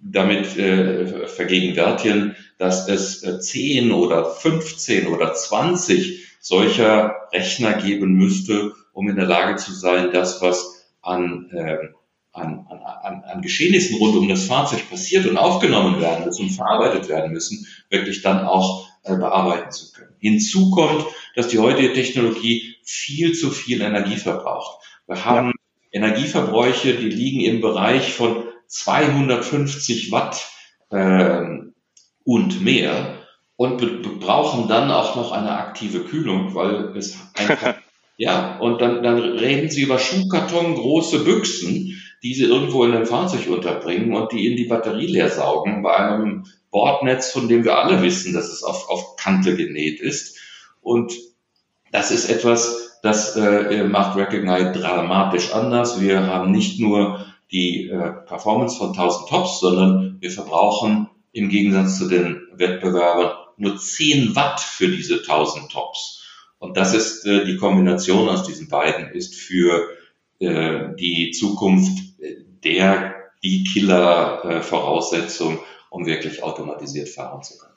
damit äh, vergegenwärtigen, dass es äh, 10 oder 15 oder 20 solcher Rechner geben müsste, um in der Lage zu sein, das, was an, äh, an, an, an Geschehnissen rund um das Fahrzeug passiert und aufgenommen werden muss und verarbeitet werden müssen, wirklich dann auch äh, bearbeiten zu können. Hinzu kommt, dass die heutige Technologie viel zu viel Energie verbraucht. Wir haben. Energieverbräuche, die liegen im Bereich von 250 Watt äh, und mehr und brauchen dann auch noch eine aktive Kühlung, weil es einfach Ja, und dann, dann reden sie über Schuhkarton, große Büchsen, die sie irgendwo in einem Fahrzeug unterbringen und die in die Batterie leer saugen bei einem Bordnetz, von dem wir alle wissen, dass es auf, auf Kante genäht ist. Und das ist etwas, Das äh, macht Recognize dramatisch anders. Wir haben nicht nur die äh, Performance von 1000 Tops, sondern wir verbrauchen im Gegensatz zu den Wettbewerbern nur 10 Watt für diese 1000 Tops. Und das ist äh, die Kombination aus diesen beiden, ist für äh, die Zukunft der, die Killer-Voraussetzung, um wirklich automatisiert fahren zu können.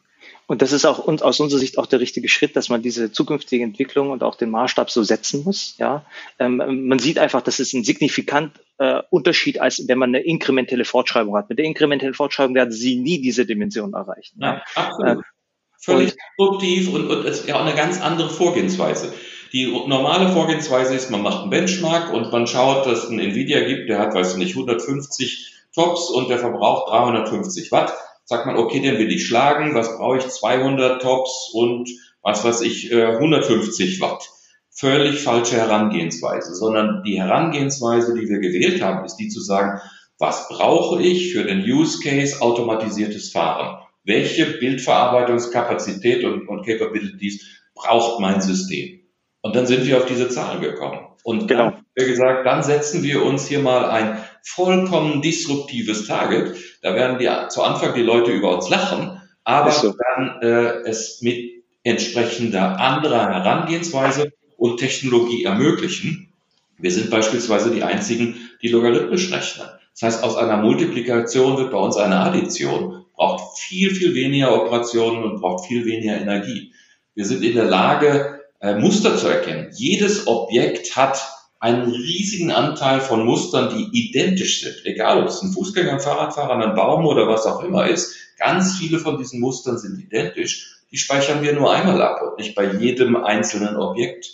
Und das ist auch und aus unserer Sicht auch der richtige Schritt, dass man diese zukünftige Entwicklung und auch den Maßstab so setzen muss. Ja, ähm, man sieht einfach, dass es ein signifikant äh, Unterschied, als wenn man eine inkrementelle Fortschreibung hat. Mit der inkrementellen Fortschreibung werden Sie nie diese Dimension erreichen. Ja, absolut. Äh, Völlig produktiv und, und ist ja auch eine ganz andere Vorgehensweise. Die normale Vorgehensweise ist, man macht einen Benchmark und man schaut, dass es einen Nvidia gibt, der hat, weiß ich nicht, 150 Tops und der verbraucht 350 Watt sagt man, okay, den will ich schlagen, was brauche ich? 200 Tops und was weiß ich, 150 äh, Watt. Völlig falsche Herangehensweise, sondern die Herangehensweise, die wir gewählt haben, ist die zu sagen, was brauche ich für den Use Case automatisiertes Fahren? Welche Bildverarbeitungskapazität und, und Capabilities braucht mein System? Und dann sind wir auf diese Zahlen gekommen. Und genau. dann haben wir gesagt, dann setzen wir uns hier mal ein vollkommen disruptives Target. Da werden die zu Anfang die Leute über uns lachen, aber so. dann äh, es mit entsprechender anderer Herangehensweise und Technologie ermöglichen. Wir sind beispielsweise die einzigen, die logarithmisch rechnen. Das heißt, aus einer Multiplikation wird bei uns eine Addition, braucht viel, viel weniger Operationen und braucht viel weniger Energie. Wir sind in der Lage, äh, Muster zu erkennen. Jedes Objekt hat einen riesigen Anteil von Mustern, die identisch sind. Egal, ob es ein Fußgänger, ein Fahrradfahrer, ein Baum oder was auch immer ist. Ganz viele von diesen Mustern sind identisch. Die speichern wir nur einmal ab und nicht bei jedem einzelnen Objekt.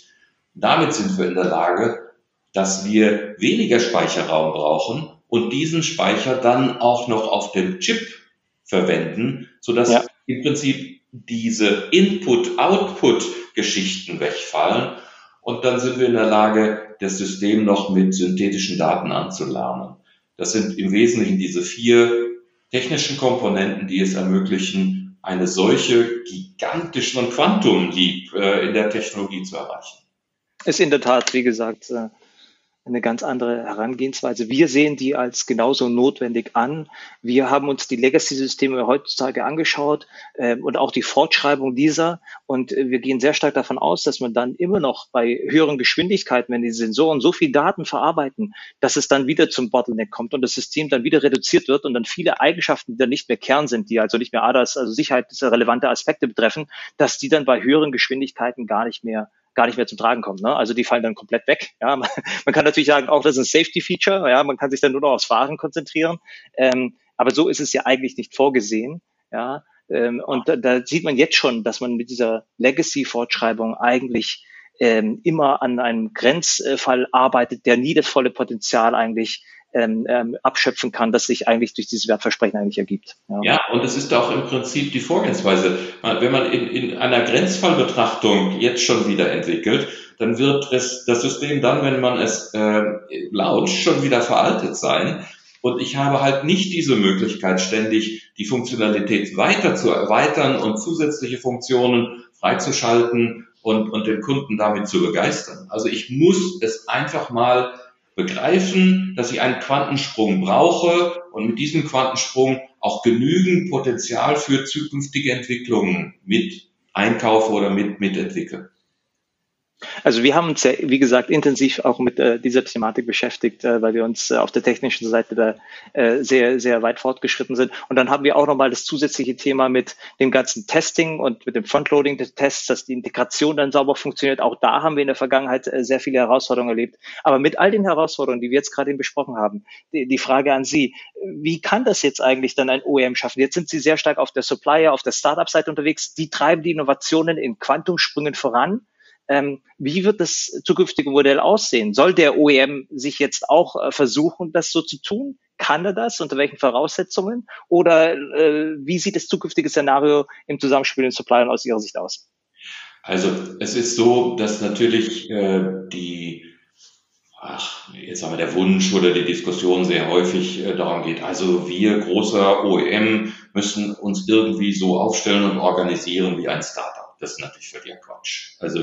Damit sind wir in der Lage, dass wir weniger Speicherraum brauchen und diesen Speicher dann auch noch auf dem Chip verwenden, sodass ja. im Prinzip diese Input-Output-Geschichten wegfallen. Und dann sind wir in der Lage, das System noch mit synthetischen Daten anzulernen. Das sind im Wesentlichen diese vier technischen Komponenten, die es ermöglichen, eine solche gigantischen und Quantum Leap äh, in der Technologie zu erreichen. Ist in der Tat, wie gesagt, äh, eine ganz andere Herangehensweise. Wir sehen die als genauso notwendig an. Wir haben uns die Legacy-Systeme heutzutage angeschaut äh, und auch die Fortschreibung dieser. Und äh, wir gehen sehr stark davon aus, dass man dann immer noch bei höheren Geschwindigkeiten, wenn die Sensoren so viel Daten verarbeiten, dass es dann wieder zum Bottleneck kommt und das System dann wieder reduziert wird und dann viele Eigenschaften, die dann nicht mehr Kern sind, die also nicht mehr ADAS, also sicherheitsrelevante Aspekte betreffen, dass die dann bei höheren Geschwindigkeiten gar nicht mehr gar nicht mehr zum Tragen kommt. Ne? Also die fallen dann komplett weg. Ja? Man, man kann natürlich sagen, auch das ist ein Safety-Feature. Ja? Man kann sich dann nur noch aufs Fahren konzentrieren. Ähm, aber so ist es ja eigentlich nicht vorgesehen. Ja? Ähm, und da, da sieht man jetzt schon, dass man mit dieser Legacy-Fortschreibung eigentlich ähm, immer an einem Grenzfall arbeitet, der nie das volle Potenzial eigentlich ähm, ähm, abschöpfen kann, das sich eigentlich durch dieses Wertversprechen eigentlich ergibt. Ja. ja, und es ist auch im Prinzip die Vorgehensweise. Wenn man in, in einer Grenzfallbetrachtung jetzt schon wieder entwickelt, dann wird es das System dann, wenn man es äh, launcht, schon wieder veraltet sein. Und ich habe halt nicht diese Möglichkeit, ständig die Funktionalität weiter zu erweitern und zusätzliche Funktionen freizuschalten und, und den Kunden damit zu begeistern. Also ich muss es einfach mal begreifen, dass ich einen Quantensprung brauche und mit diesem Quantensprung auch genügend Potenzial für zukünftige Entwicklungen mit einkaufe oder mit, mitentwickle. Also wir haben uns wie gesagt, intensiv auch mit äh, dieser Thematik beschäftigt, äh, weil wir uns äh, auf der technischen Seite da äh, sehr, sehr weit fortgeschritten sind. Und dann haben wir auch nochmal das zusätzliche Thema mit dem ganzen Testing und mit dem Frontloading des Tests, dass die Integration dann sauber funktioniert. Auch da haben wir in der Vergangenheit äh, sehr viele Herausforderungen erlebt. Aber mit all den Herausforderungen, die wir jetzt gerade eben besprochen haben, die, die Frage an Sie, wie kann das jetzt eigentlich dann ein OEM schaffen? Jetzt sind Sie sehr stark auf der Supplier, auf der Startup-Seite unterwegs. Die treiben die Innovationen in Quantumsprüngen voran ähm, wie wird das zukünftige Modell aussehen? Soll der OEM sich jetzt auch äh, versuchen, das so zu tun? Kann er das? Unter welchen Voraussetzungen? Oder äh, wie sieht das zukünftige Szenario im Zusammenspiel mit Suppliern aus Ihrer Sicht aus? Also es ist so, dass natürlich äh, die ach, jetzt haben wir der Wunsch oder die Diskussion sehr häufig äh, darum geht, also wir großer OEM müssen uns irgendwie so aufstellen und organisieren wie ein Startup. Das ist natürlich völliger Quatsch. Also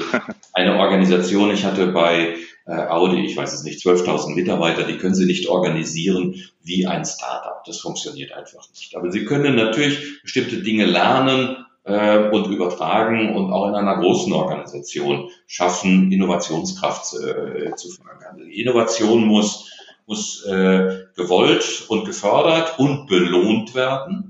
eine Organisation, ich hatte bei äh, Audi, ich weiß es nicht, 12.000 Mitarbeiter, die können Sie nicht organisieren wie ein Startup. Das funktioniert einfach nicht. Aber Sie können natürlich bestimmte Dinge lernen äh, und übertragen und auch in einer großen Organisation schaffen, Innovationskraft äh, zu. Also die Innovation muss, muss äh, gewollt und gefördert und belohnt werden.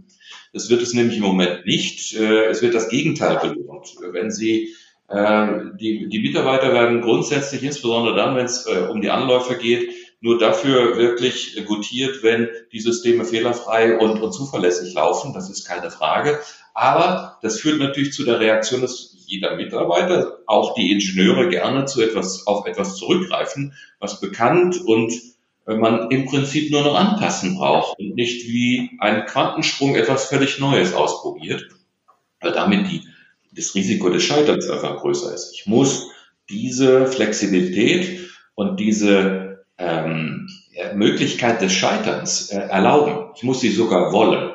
Das wird es nämlich im Moment nicht. Äh, es wird das Gegenteil belohnt. Wenn Sie äh, die, die Mitarbeiter werden grundsätzlich, insbesondere dann, wenn es äh, um die Anläufe geht, nur dafür wirklich gutiert, wenn die Systeme fehlerfrei und, und zuverlässig laufen. Das ist keine Frage. Aber das führt natürlich zu der Reaktion, dass jeder Mitarbeiter, auch die Ingenieure gerne zu etwas, auf etwas zurückgreifen, was bekannt und man im Prinzip nur noch anpassen braucht und nicht wie ein Quantensprung etwas völlig Neues ausprobiert, weil damit die, das Risiko des Scheiterns einfach größer ist. Ich muss diese Flexibilität und diese ähm, Möglichkeit des Scheiterns äh, erlauben. Ich muss sie sogar wollen.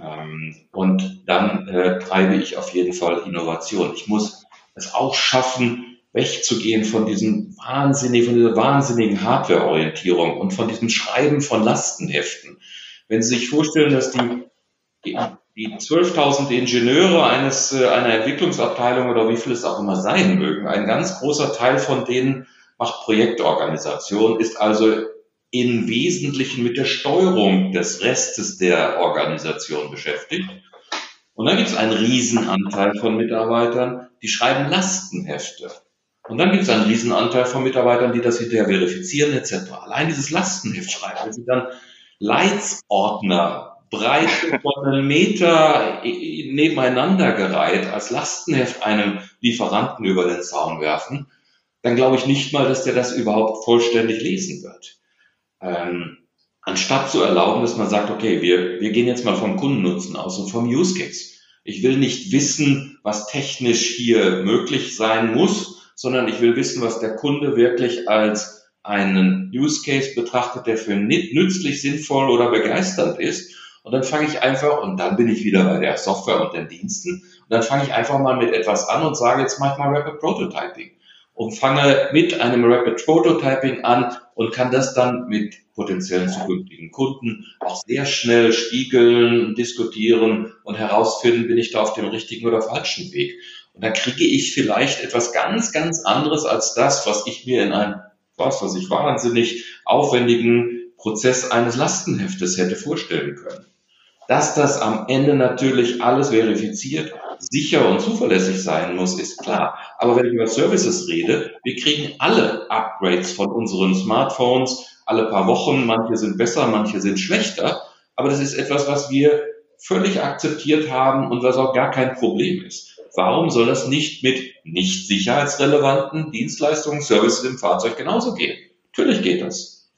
Ähm, und dann äh, treibe ich auf jeden Fall Innovation. Ich muss es auch schaffen, wegzugehen von diesem wahnsinnig, von dieser wahnsinnigen Hardware-Orientierung und von diesem Schreiben von Lastenheften. Wenn Sie sich vorstellen, dass die, die, die 12.000 Ingenieure eines, äh, einer Entwicklungsabteilung oder wie viel es auch immer sein mögen, ein ganz großer Teil von denen macht Projektorganisation, ist also im Wesentlichen mit der Steuerung des Restes der Organisation beschäftigt. Und dann gibt es einen Riesenanteil von Mitarbeitern, die schreiben Lastenhefte. Und dann gibt es einen Riesenanteil von Mitarbeitern, die das hinterher verifizieren etc. Allein dieses Lastenheft schreiben, wenn sie dann Leitsordner Breite von einem Meter nebeneinander gereiht als Lastenheft einem Lieferanten über den Zaun werfen, dann glaube ich nicht mal, dass der das überhaupt vollständig lesen wird. Ähm, anstatt zu erlauben, dass man sagt, okay, wir, wir gehen jetzt mal vom Kundennutzen aus und vom Use Case. Ich will nicht wissen, was technisch hier möglich sein muss, sondern ich will wissen, was der Kunde wirklich als einen Use Case betrachtet, der für nützlich, sinnvoll oder begeisternd ist. Und dann fange ich einfach, und dann bin ich wieder bei der Software und den Diensten, und dann fange ich einfach mal mit etwas an und sage, jetzt mach mal Rapid Prototyping. Und fange mit einem Rapid Prototyping an und kann das dann mit potenziellen zukünftigen Kunden auch sehr schnell spiegeln, diskutieren und herausfinden, bin ich da auf dem richtigen oder falschen Weg. Und dann kriege ich vielleicht etwas ganz, ganz anderes als das, was ich mir in einem, was weiß ich, wahnsinnig aufwendigen Prozess eines Lastenheftes hätte vorstellen können. Dass das am Ende natürlich alles verifiziert, sicher und zuverlässig sein muss, ist klar. Aber wenn ich über Services rede, wir kriegen alle Upgrades von unseren Smartphones alle paar Wochen. Manche sind besser, manche sind schlechter. Aber das ist etwas, was wir völlig akzeptiert haben und was auch gar kein Problem ist. Warum soll das nicht mit nicht sicherheitsrelevanten Dienstleistungen, Services im Fahrzeug genauso gehen? Natürlich geht das.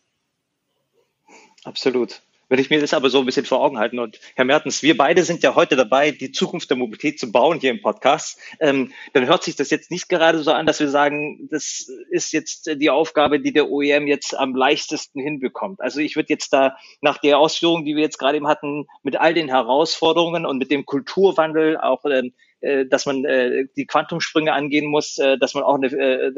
Absolut. Wenn ich mir das aber so ein bisschen vor Augen halten und Herr Mertens, wir beide sind ja heute dabei, die Zukunft der Mobilität zu bauen hier im Podcast, ähm, dann hört sich das jetzt nicht gerade so an, dass wir sagen, das ist jetzt die Aufgabe, die der OEM jetzt am leichtesten hinbekommt. Also ich würde jetzt da nach der Ausführung, die wir jetzt gerade eben hatten, mit all den Herausforderungen und mit dem Kulturwandel auch ähm, äh, dass man äh, die Quantumsprünge angehen muss, äh, dass man auch eine, äh,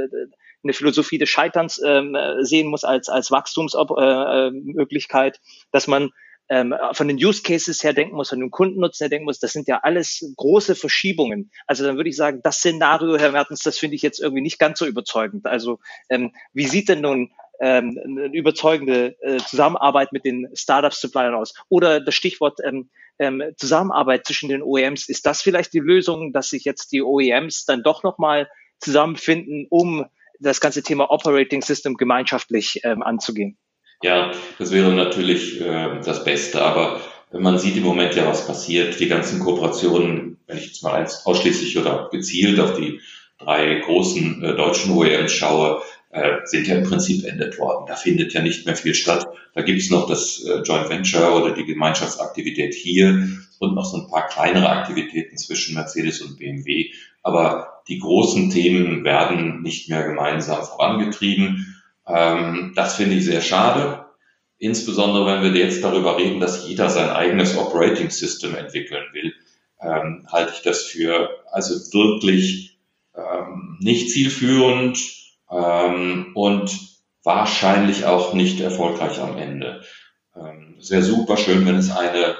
eine Philosophie des Scheiterns ähm, äh, sehen muss als, als Wachstumsmöglichkeit, äh, dass man ähm, von den Use Cases her denken muss, von dem Kundennutzen her denken muss, das sind ja alles große Verschiebungen. Also dann würde ich sagen, das Szenario, Herr Mertens, das finde ich jetzt irgendwie nicht ganz so überzeugend. Also ähm, wie sieht denn nun ähm, eine überzeugende äh, Zusammenarbeit mit den Startup-Suppliern aus? Oder das Stichwort ähm, ähm, Zusammenarbeit zwischen den OEMs, ist das vielleicht die Lösung, dass sich jetzt die OEMs dann doch nochmal zusammenfinden, um das ganze Thema Operating System gemeinschaftlich ähm, anzugehen? Ja, das wäre natürlich äh, das Beste, aber man sieht im Moment ja, was passiert. Die ganzen Kooperationen, wenn ich jetzt mal eins ausschließlich oder gezielt auf die drei großen äh, deutschen OEMs schaue, äh, sind ja im Prinzip beendet worden. Da findet ja nicht mehr viel statt. Da gibt es noch das äh, Joint Venture oder die Gemeinschaftsaktivität hier und noch so ein paar kleinere Aktivitäten zwischen Mercedes und BMW. Aber die großen Themen werden nicht mehr gemeinsam vorangetrieben. Ähm, das finde ich sehr schade. Insbesondere wenn wir jetzt darüber reden, dass jeder sein eigenes Operating System entwickeln will. ähm, halte ich das für also wirklich ähm, nicht zielführend ähm, und wahrscheinlich auch nicht erfolgreich am Ende. Ähm, es wäre super schön, wenn es eine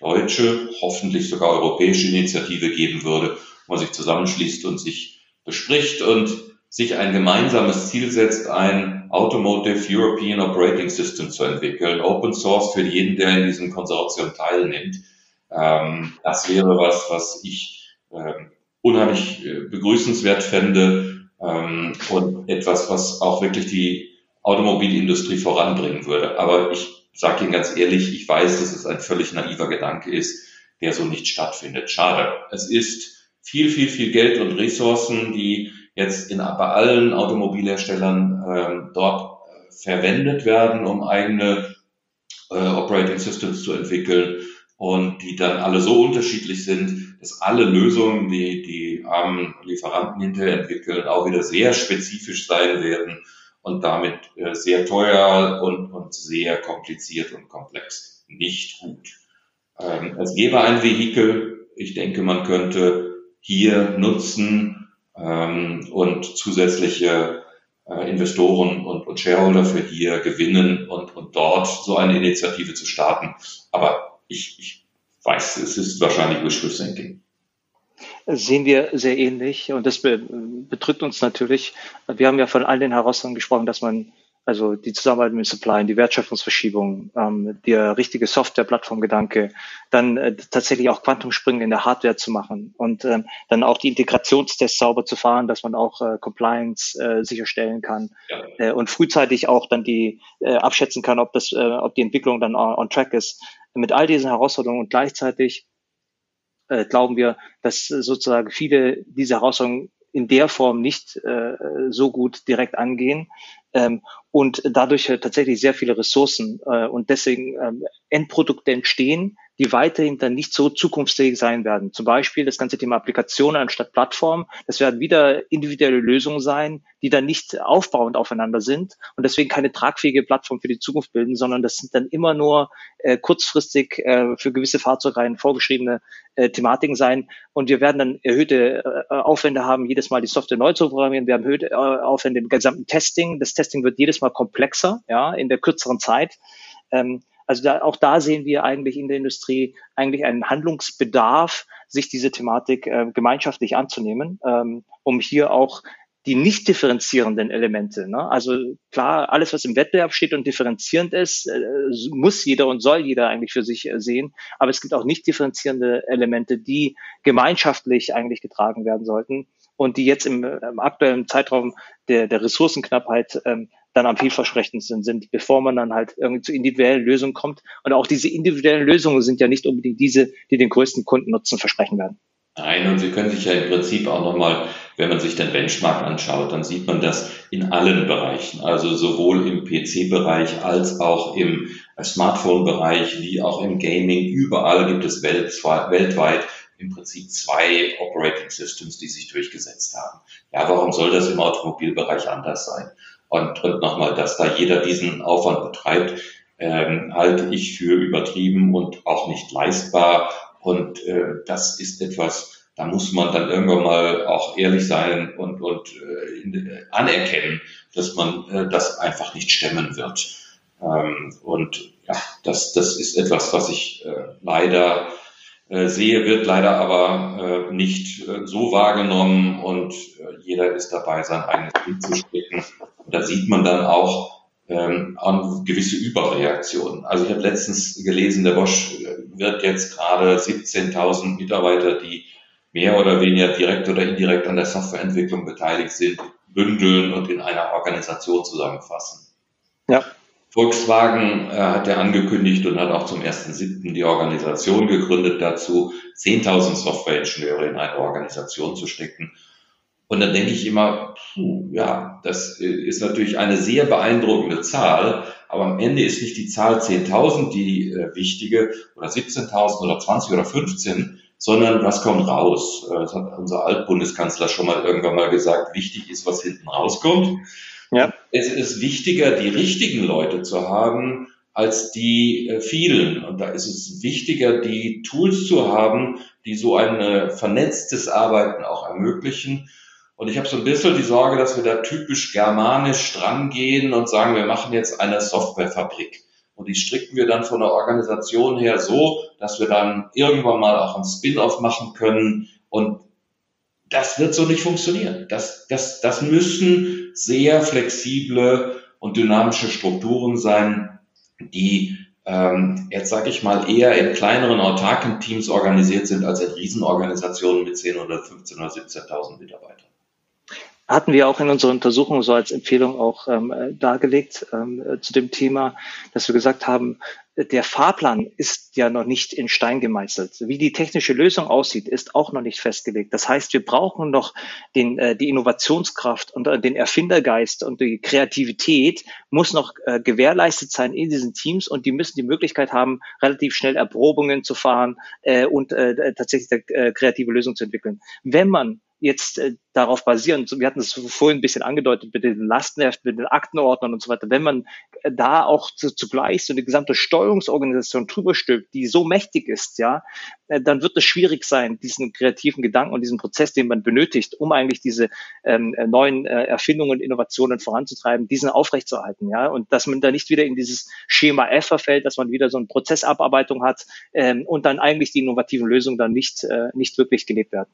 deutsche, hoffentlich sogar europäische Initiative geben würde, wo man sich zusammenschließt und sich bespricht und sich ein gemeinsames Ziel setzt, ein Automotive European Operating System zu entwickeln, Open Source für jeden, der in diesem Konsortium teilnimmt. Ähm, das wäre was, was ich ähm, unheimlich äh, begrüßenswert fände und etwas, was auch wirklich die Automobilindustrie voranbringen würde. Aber ich sage Ihnen ganz ehrlich, ich weiß, dass es ein völlig naiver Gedanke ist, der so nicht stattfindet. Schade. Es ist viel, viel, viel Geld und Ressourcen, die jetzt in, bei allen Automobilherstellern ähm, dort äh, verwendet werden, um eigene äh, Operating Systems zu entwickeln und die dann alle so unterschiedlich sind, dass alle Lösungen, die die armen Lieferanten hinterher entwickeln, auch wieder sehr spezifisch sein werden und damit äh, sehr teuer und, und sehr kompliziert und komplex. Nicht gut. Ähm, es gäbe ein Vehikel, ich denke, man könnte hier nutzen ähm, und zusätzliche äh, Investoren und, und Shareholder für hier gewinnen und, und dort so eine Initiative zu starten. Aber ich, ich weiß, es ist wahrscheinlich Wishful Thinking. Sehen wir sehr ähnlich und das bedrückt uns natürlich. Wir haben ja von all den Herausforderungen gesprochen, dass man also die Zusammenarbeit mit Supply, die Wertschöpfungsverschiebung, ähm, der richtige Software-Plattform-Gedanke, dann äh, tatsächlich auch Quantumsprünge in der Hardware zu machen und ähm, dann auch die Integrationstests sauber zu fahren, dass man auch äh, Compliance äh, sicherstellen kann ja. äh, und frühzeitig auch dann die äh, abschätzen kann, ob das, äh, ob die Entwicklung dann on, on track ist mit all diesen Herausforderungen und gleichzeitig äh, glauben wir, dass sozusagen viele dieser Herausforderungen in der Form nicht äh, so gut direkt angehen ähm, und dadurch äh, tatsächlich sehr viele Ressourcen äh, und deswegen ähm, Endprodukte entstehen, die weiterhin dann nicht so zukunftsfähig sein werden. Zum Beispiel das ganze Thema Applikationen anstatt Plattform. Das werden wieder individuelle Lösungen sein, die dann nicht aufbauend aufeinander sind und deswegen keine tragfähige Plattform für die Zukunft bilden, sondern das sind dann immer nur äh, kurzfristig äh, für gewisse Fahrzeugreihen vorgeschriebene äh, Thematiken sein. Und wir werden dann erhöhte äh, Aufwände haben, jedes Mal die Software neu zu programmieren. Wir haben erhöhte äh, Aufwände im gesamten Testing. Das Testing wird jedes Mal komplexer, ja, in der kürzeren Zeit. Ähm, also da, auch da sehen wir eigentlich in der Industrie eigentlich einen Handlungsbedarf, sich diese Thematik äh, gemeinschaftlich anzunehmen, ähm, um hier auch die nicht differenzierenden Elemente. Ne? Also klar, alles, was im Wettbewerb steht und differenzierend ist, äh, muss jeder und soll jeder eigentlich für sich äh, sehen. Aber es gibt auch nicht differenzierende Elemente, die gemeinschaftlich eigentlich getragen werden sollten und die jetzt im, im aktuellen Zeitraum der, der Ressourcenknappheit ähm, dann am vielversprechendsten sind, bevor man dann halt irgendwie zu individuellen Lösungen kommt. Und auch diese individuellen Lösungen sind ja nicht unbedingt diese, die den größten Kundennutzen versprechen werden. Nein, und Sie können sich ja im Prinzip auch nochmal, wenn man sich den Benchmark anschaut, dann sieht man das in allen Bereichen, also sowohl im PC-Bereich als auch im Smartphone-Bereich, wie auch im Gaming. Überall gibt es weltweit im Prinzip zwei Operating Systems, die sich durchgesetzt haben. Ja, warum soll das im Automobilbereich anders sein? Und, und nochmal, dass da jeder diesen Aufwand betreibt, ähm, halte ich für übertrieben und auch nicht leistbar. Und äh, das ist etwas, da muss man dann irgendwann mal auch ehrlich sein und, und äh, anerkennen, dass man äh, das einfach nicht stemmen wird. Ähm, und ja, das, das ist etwas, was ich äh, leider äh, sehe, wird leider aber äh, nicht äh, so wahrgenommen und äh, jeder ist dabei, sein eigenes Bild zu stricken. Und da sieht man dann auch ähm, an gewisse Überreaktionen. Also ich habe letztens gelesen, der Bosch wird jetzt gerade 17.000 Mitarbeiter, die mehr oder weniger direkt oder indirekt an der Softwareentwicklung beteiligt sind, bündeln und in einer Organisation zusammenfassen. Ja. Volkswagen äh, hat er angekündigt und hat auch zum 1.7. die Organisation gegründet dazu, 10.000 Softwareingenieure in eine Organisation zu stecken. Und dann denke ich immer, puh, ja, das ist natürlich eine sehr beeindruckende Zahl, aber am Ende ist nicht die Zahl 10.000 die äh, wichtige oder 17.000 oder 20 oder 15, sondern was kommt raus. Äh, das hat unser Altbundeskanzler schon mal irgendwann mal gesagt, wichtig ist, was hinten rauskommt. Ja. Es ist wichtiger, die richtigen Leute zu haben, als die äh, vielen. Und da ist es wichtiger, die Tools zu haben, die so ein äh, vernetztes Arbeiten auch ermöglichen. Und ich habe so ein bisschen die Sorge, dass wir da typisch germanisch drangehen und sagen, wir machen jetzt eine Softwarefabrik. Und die stricken wir dann von der Organisation her so, dass wir dann irgendwann mal auch ein Spin-off machen können. Und das wird so nicht funktionieren. Das, das, das müssen sehr flexible und dynamische Strukturen sein, die ähm, jetzt sage ich mal eher in kleineren autarken Teams organisiert sind als in Riesenorganisationen mit 10 oder 15 oder 17.000 Mitarbeitern hatten wir auch in unserer Untersuchung so als Empfehlung auch ähm, äh, dargelegt ähm, äh, zu dem Thema, dass wir gesagt haben, der Fahrplan ist ja noch nicht in Stein gemeißelt. Wie die technische Lösung aussieht, ist auch noch nicht festgelegt. Das heißt, wir brauchen noch den, äh, die Innovationskraft und äh, den Erfindergeist und die Kreativität muss noch äh, gewährleistet sein in diesen Teams und die müssen die Möglichkeit haben, relativ schnell Erprobungen zu fahren äh, und äh, tatsächlich eine äh, kreative Lösung zu entwickeln. Wenn man jetzt äh, darauf basieren, wir hatten es vorhin ein bisschen angedeutet mit den Lastenheften, mit den Aktenordnern und so weiter, wenn man äh, da auch zu, zugleich so eine gesamte Steuerungsorganisation drüber stülpt, die so mächtig ist, ja, äh, dann wird es schwierig sein, diesen kreativen Gedanken und diesen Prozess, den man benötigt, um eigentlich diese ähm, äh, neuen äh, Erfindungen, Innovationen voranzutreiben, diesen aufrechtzuerhalten, ja, und dass man da nicht wieder in dieses Schema F verfällt, dass man wieder so eine Prozessabarbeitung hat ähm, und dann eigentlich die innovativen Lösungen dann nicht, äh, nicht wirklich gelebt werden.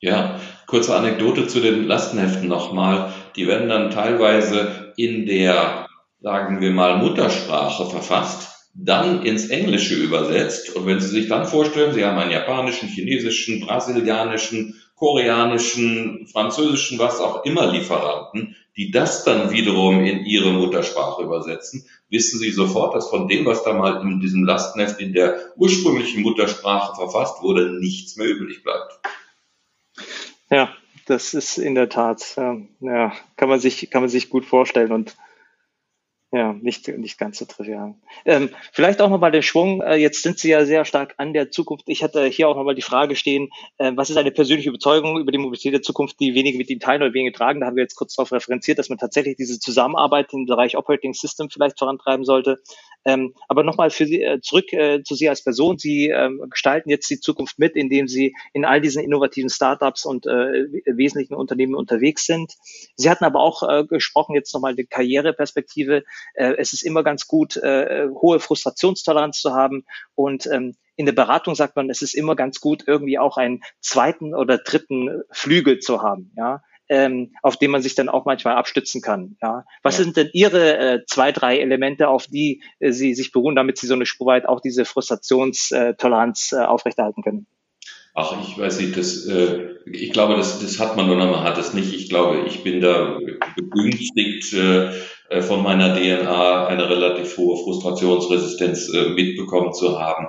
Ja, kurze Anekdote zu den Lastenheften nochmal. Die werden dann teilweise in der, sagen wir mal, Muttersprache verfasst, dann ins Englische übersetzt. Und wenn Sie sich dann vorstellen, Sie haben einen japanischen, chinesischen, brasilianischen, koreanischen, französischen, was auch immer Lieferanten, die das dann wiederum in ihre Muttersprache übersetzen, wissen Sie sofort, dass von dem, was da mal in diesem Lastenheft in der ursprünglichen Muttersprache verfasst wurde, nichts mehr übrig bleibt. Ja, das ist in der Tat, ja, kann man sich, kann man sich gut vorstellen. Und ja, nicht, nicht ganz so trivial. Ähm, vielleicht auch nochmal der Schwung. Äh, jetzt sind Sie ja sehr stark an der Zukunft. Ich hatte hier auch nochmal die Frage stehen, äh, was ist eine persönliche Überzeugung über die Mobilität der Zukunft, die wenige mit Ihnen teilen oder wenige tragen? Da haben wir jetzt kurz darauf referenziert, dass man tatsächlich diese Zusammenarbeit im Bereich Operating System vielleicht vorantreiben sollte. Ähm, aber nochmal für Sie, äh, zurück äh, zu Sie als Person. Sie ähm, gestalten jetzt die Zukunft mit, indem Sie in all diesen innovativen Startups und äh, wesentlichen Unternehmen unterwegs sind. Sie hatten aber auch äh, gesprochen, jetzt nochmal die Karriereperspektive. Äh, es ist immer ganz gut, äh, hohe Frustrationstoleranz zu haben und ähm, in der Beratung sagt man, es ist immer ganz gut, irgendwie auch einen zweiten oder dritten Flügel zu haben. Ja, ähm, auf dem man sich dann auch manchmal abstützen kann. Ja. Was ja. sind denn Ihre äh, zwei, drei Elemente, auf die äh, Sie sich beruhen, damit Sie so eine Spur weit auch diese Frustrationstoleranz äh, aufrechterhalten können? Ach, ich weiß nicht, das, äh, ich glaube, das, das hat man oder man hat es nicht. Ich glaube, ich bin da begünstigt äh von meiner DNA eine relativ hohe Frustrationsresistenz äh, mitbekommen zu haben.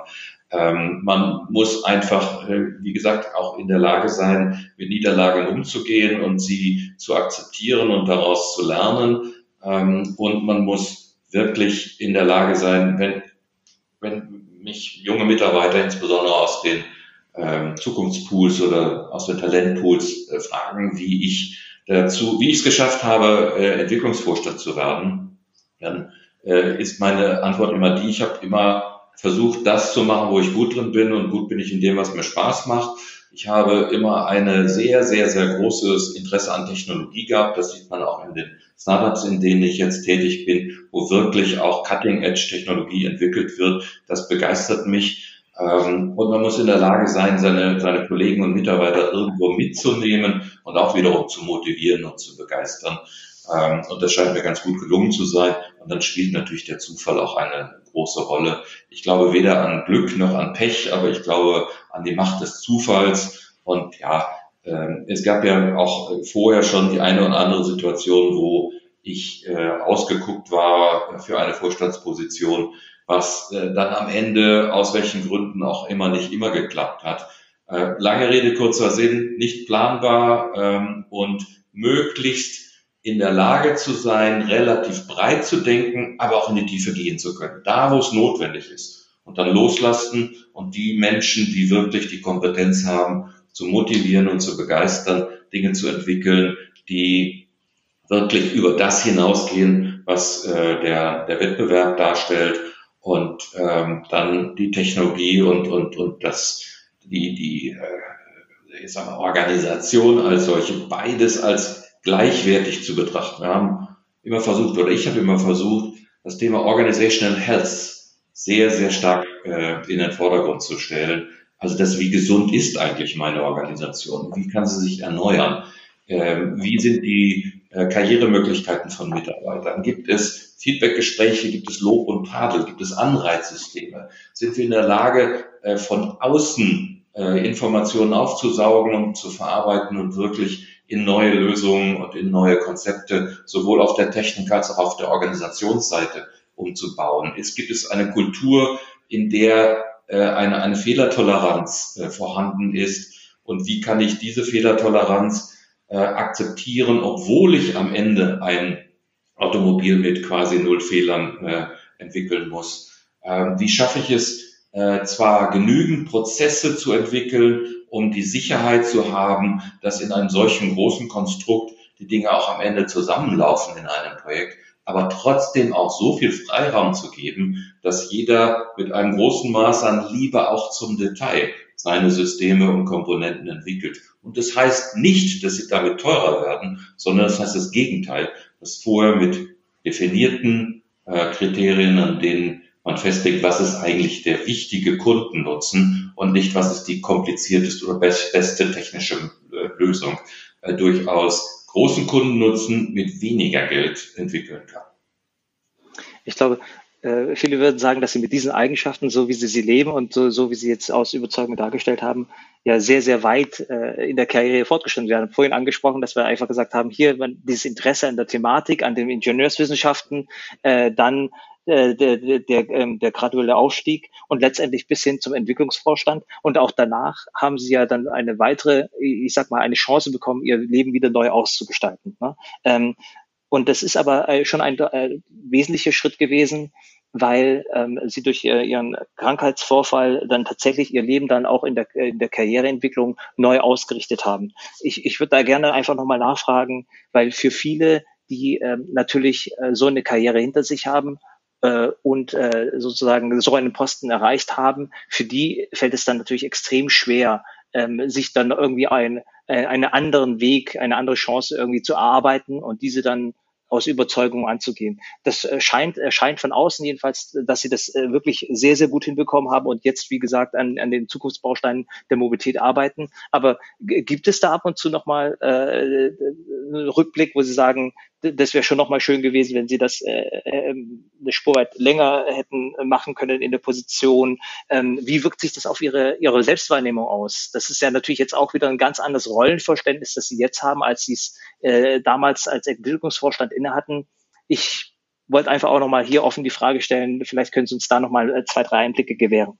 Ähm, man muss einfach, äh, wie gesagt, auch in der Lage sein, mit Niederlagen umzugehen und sie zu akzeptieren und daraus zu lernen. Ähm, und man muss wirklich in der Lage sein, wenn, wenn mich junge Mitarbeiter insbesondere aus den ähm, Zukunftspools oder aus den Talentpools äh, fragen, wie ich dazu, wie ich es geschafft habe, äh, Entwicklungsvorstand zu werden, dann äh, ist meine Antwort immer die, ich habe immer versucht, das zu machen, wo ich gut drin bin und gut bin ich in dem, was mir Spaß macht. Ich habe immer eine sehr, sehr, sehr großes Interesse an Technologie gehabt. Das sieht man auch in den Startups, in denen ich jetzt tätig bin, wo wirklich auch Cutting-Edge-Technologie entwickelt wird. Das begeistert mich. Ähm, und man muss in der Lage sein, seine, seine Kollegen und Mitarbeiter irgendwo mitzunehmen und auch wiederum zu motivieren und zu begeistern. Ähm, und das scheint mir ganz gut gelungen zu sein. Und dann spielt natürlich der Zufall auch eine große Rolle. Ich glaube weder an Glück noch an Pech, aber ich glaube an die Macht des Zufalls. Und ja, ähm, es gab ja auch vorher schon die eine oder andere Situation, wo ich äh, ausgeguckt war für eine Vorstandsposition, was äh, dann am Ende aus welchen Gründen auch immer nicht immer geklappt hat. Äh, lange Rede, kurzer Sinn, nicht planbar ähm, und möglichst in der Lage zu sein, relativ breit zu denken, aber auch in die Tiefe gehen zu können, da wo es notwendig ist. Und dann loslassen und die Menschen, die wirklich die Kompetenz haben, zu motivieren und zu begeistern, Dinge zu entwickeln, die wirklich über das hinausgehen, was äh, der, der Wettbewerb darstellt und ähm, dann die Technologie und, und, und das, die, die äh, ich sag mal, Organisation als solche, beides als gleichwertig zu betrachten. Wir haben immer versucht, oder ich habe immer versucht, das Thema Organizational Health sehr, sehr stark äh, in den Vordergrund zu stellen. Also das, wie gesund ist eigentlich meine Organisation? Wie kann sie sich erneuern? Ähm, wie sind die Karrieremöglichkeiten von Mitarbeitern? Gibt es Feedbackgespräche? Gibt es Lob und Tadel? Gibt es Anreizsysteme? Sind wir in der Lage, äh, von außen äh, Informationen aufzusaugen und zu verarbeiten und wirklich in neue Lösungen und in neue Konzepte sowohl auf der Technik als auch auf der Organisationsseite umzubauen? Es gibt es eine Kultur, in der eine, eine Fehlertoleranz vorhanden ist und wie kann ich diese Fehlertoleranz äh, akzeptieren, obwohl ich am Ende ein Automobil mit quasi null Fehlern äh, entwickeln muss. Ähm, wie schaffe ich es, äh, zwar genügend Prozesse zu entwickeln, um die Sicherheit zu haben, dass in einem solchen großen Konstrukt die Dinge auch am Ende zusammenlaufen in einem Projekt, aber trotzdem auch so viel Freiraum zu geben, dass jeder mit einem großen Maß an Liebe auch zum Detail seine Systeme und Komponenten entwickelt. Und das heißt nicht, dass sie damit teurer werden, sondern das heißt das Gegenteil, dass vorher mit definierten äh, Kriterien, an denen man festlegt, was ist eigentlich der wichtige Kundennutzen und nicht, was ist die komplizierteste oder best, beste technische äh, Lösung, äh, durchaus großen Kundennutzen mit weniger Geld entwickeln kann. Ich glaube, äh, viele würden sagen, dass sie mit diesen Eigenschaften, so wie sie sie leben und so, so wie sie jetzt aus Überzeugung dargestellt haben, ja sehr, sehr weit äh, in der Karriere fortgeschritten werden. Vorhin angesprochen, dass wir einfach gesagt haben, hier dieses Interesse an der Thematik, an den Ingenieurswissenschaften, äh, dann äh, der, der, der, ähm, der graduelle Aufstieg und letztendlich bis hin zum Entwicklungsvorstand. Und auch danach haben sie ja dann eine weitere, ich sag mal, eine Chance bekommen, ihr Leben wieder neu auszugestalten. Ne? Ähm, und das ist aber äh, schon ein äh, wesentlicher Schritt gewesen, weil ähm, sie durch äh, ihren Krankheitsvorfall dann tatsächlich ihr Leben dann auch in der, in der Karriereentwicklung neu ausgerichtet haben. Ich, ich würde da gerne einfach nochmal nachfragen, weil für viele, die ähm, natürlich äh, so eine Karriere hinter sich haben, äh, und äh, sozusagen so einen Posten erreicht haben, für die fällt es dann natürlich extrem schwer, ähm, sich dann irgendwie ein, äh, einen anderen Weg, eine andere Chance irgendwie zu erarbeiten und diese dann aus Überzeugung anzugehen. Das äh, scheint, erscheint von außen jedenfalls, dass sie das äh, wirklich sehr, sehr gut hinbekommen haben und jetzt, wie gesagt, an, an den Zukunftsbausteinen der Mobilität arbeiten. Aber gibt es da ab und zu nochmal äh, einen Rückblick, wo Sie sagen, das wäre schon nochmal schön gewesen, wenn Sie das äh, äh, eine Spur weit länger hätten machen können in der Position. Ähm, wie wirkt sich das auf Ihre, Ihre Selbstwahrnehmung aus? Das ist ja natürlich jetzt auch wieder ein ganz anderes Rollenverständnis, das Sie jetzt haben, als Sie es äh, damals als Entwicklungsvorstand inne hatten. Ich wollte einfach auch nochmal hier offen die Frage stellen, vielleicht können Sie uns da nochmal äh, zwei, drei Einblicke gewähren.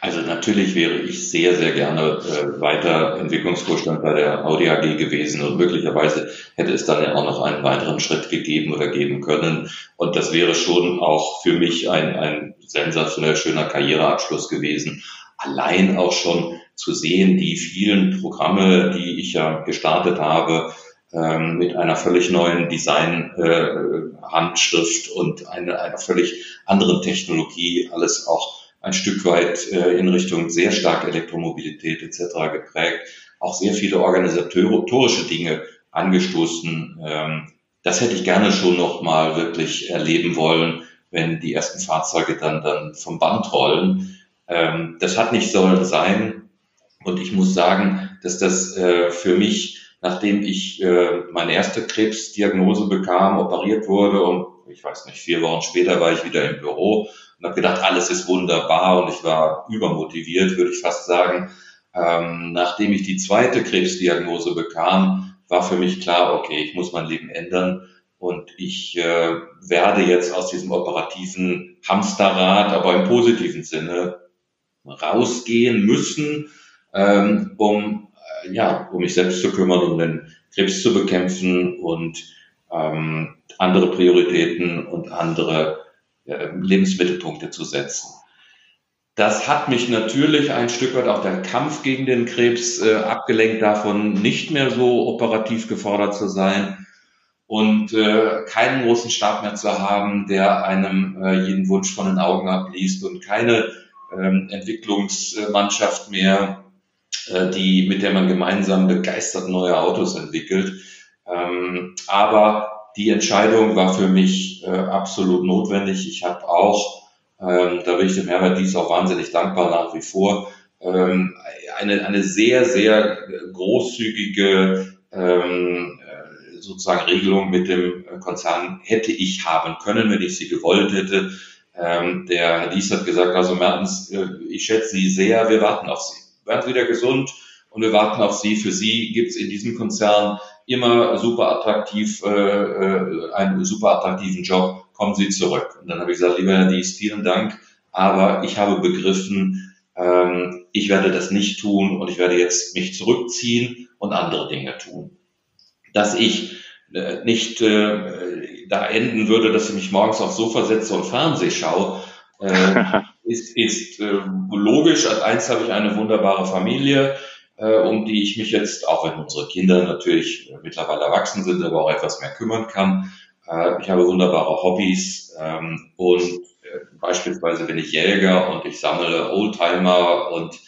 Also natürlich wäre ich sehr, sehr gerne äh, weiter Entwicklungsvorstand bei der Audi AG gewesen und möglicherweise hätte es dann ja auch noch einen weiteren Schritt gegeben oder geben können. Und das wäre schon auch für mich ein, ein sensationell schöner Karriereabschluss gewesen. Allein auch schon zu sehen, die vielen Programme, die ich ja gestartet habe, ähm, mit einer völlig neuen Design-Handschrift äh, und eine, einer völlig anderen Technologie, alles auch ein Stück weit äh, in Richtung sehr stark Elektromobilität etc. geprägt, auch sehr viele organisatorische Dinge angestoßen. Ähm, das hätte ich gerne schon noch mal wirklich erleben wollen, wenn die ersten Fahrzeuge dann, dann vom Band rollen. Ähm, das hat nicht sollen sein. Und ich muss sagen, dass das äh, für mich nachdem ich äh, meine erste Krebsdiagnose bekam, operiert wurde und ich weiß nicht, vier Wochen später war ich wieder im Büro und habe gedacht, alles ist wunderbar und ich war übermotiviert, würde ich fast sagen. Ähm, nachdem ich die zweite Krebsdiagnose bekam, war für mich klar, okay, ich muss mein Leben ändern und ich äh, werde jetzt aus diesem operativen Hamsterrad, aber im positiven Sinne, rausgehen müssen, ähm, um ja, um mich selbst zu kümmern, um den Krebs zu bekämpfen und ähm, andere Prioritäten und andere äh, Lebensmittelpunkte zu setzen. Das hat mich natürlich ein Stück weit auch der Kampf gegen den Krebs äh, abgelenkt davon, nicht mehr so operativ gefordert zu sein und äh, keinen großen Stab mehr zu haben, der einem äh, jeden Wunsch von den Augen abliest und keine ähm, Entwicklungsmannschaft mehr, äh, die, mit der man gemeinsam begeistert neue Autos entwickelt. Ähm, aber die Entscheidung war für mich äh, absolut notwendig. Ich habe auch, ähm, da bin ich dem Herbert Dies auch wahnsinnig dankbar nach wie vor, ähm, eine, eine sehr, sehr großzügige ähm, äh, sozusagen Regelung mit dem Konzern hätte ich haben können, wenn ich sie gewollt hätte. Ähm, der Herr Dies hat gesagt, also Mertens, äh, ich schätze Sie sehr, wir warten auf Sie. Werden Sie wieder gesund und wir warten auf Sie. Für Sie gibt es in diesem Konzern immer super attraktiv, äh, äh, einen super attraktiven Job, kommen Sie zurück. Und dann habe ich gesagt, lieber Herr Dies, vielen Dank, aber ich habe begriffen, ähm, ich werde das nicht tun und ich werde jetzt mich zurückziehen und andere Dinge tun. Dass ich äh, nicht äh, da enden würde, dass ich mich morgens aufs Sofa setze und Fernseh schaue, äh, ist, ist äh, logisch. Als eins habe ich eine wunderbare Familie, äh, um die ich mich jetzt, auch wenn unsere Kinder natürlich äh, mittlerweile erwachsen sind, aber auch etwas mehr kümmern kann. Äh, ich habe wunderbare Hobbys ähm, und äh, beispielsweise bin ich Jäger und ich sammle Oldtimer und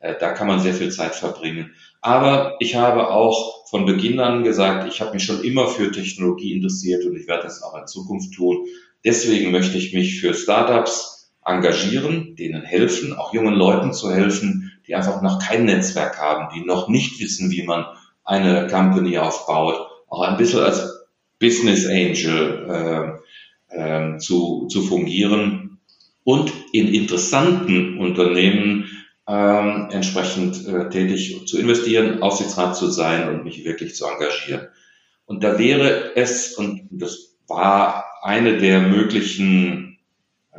äh, da kann man sehr viel Zeit verbringen. Aber ich habe auch von Beginn an gesagt, ich habe mich schon immer für Technologie interessiert und ich werde das auch in Zukunft tun. Deswegen möchte ich mich für Startups engagieren, denen helfen, auch jungen Leuten zu helfen, die einfach noch kein Netzwerk haben, die noch nicht wissen, wie man eine Company aufbaut, auch ein bisschen als Business Angel äh, äh, zu, zu fungieren und in interessanten Unternehmen ähm, entsprechend äh, tätig zu investieren, Aufsichtsrat zu sein und mich wirklich zu engagieren. Und da wäre es, und das war eine der möglichen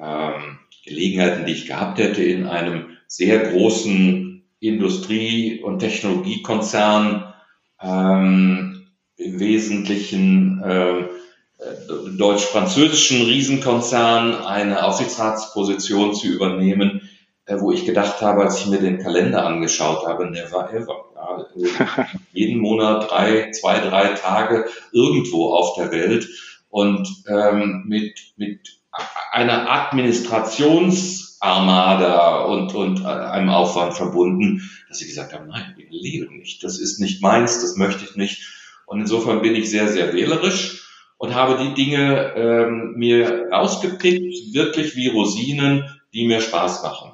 ähm, Gelegenheiten, die ich gehabt hätte, in einem sehr großen Industrie- und Technologiekonzern, ähm, im Wesentlichen äh, deutsch-französischen Riesenkonzern, eine Aufsichtsratsposition zu übernehmen, äh, wo ich gedacht habe, als ich mir den Kalender angeschaut habe, never ever. Ja, jeden Monat drei, zwei, drei Tage irgendwo auf der Welt und ähm, mit, mit einer Administrationsarmada und, und einem Aufwand verbunden, dass sie gesagt haben, nein, wir leben nicht. Das ist nicht meins, das möchte ich nicht. Und insofern bin ich sehr, sehr wählerisch und habe die Dinge ähm, mir rausgepickt, wirklich wie Rosinen, die mir Spaß machen.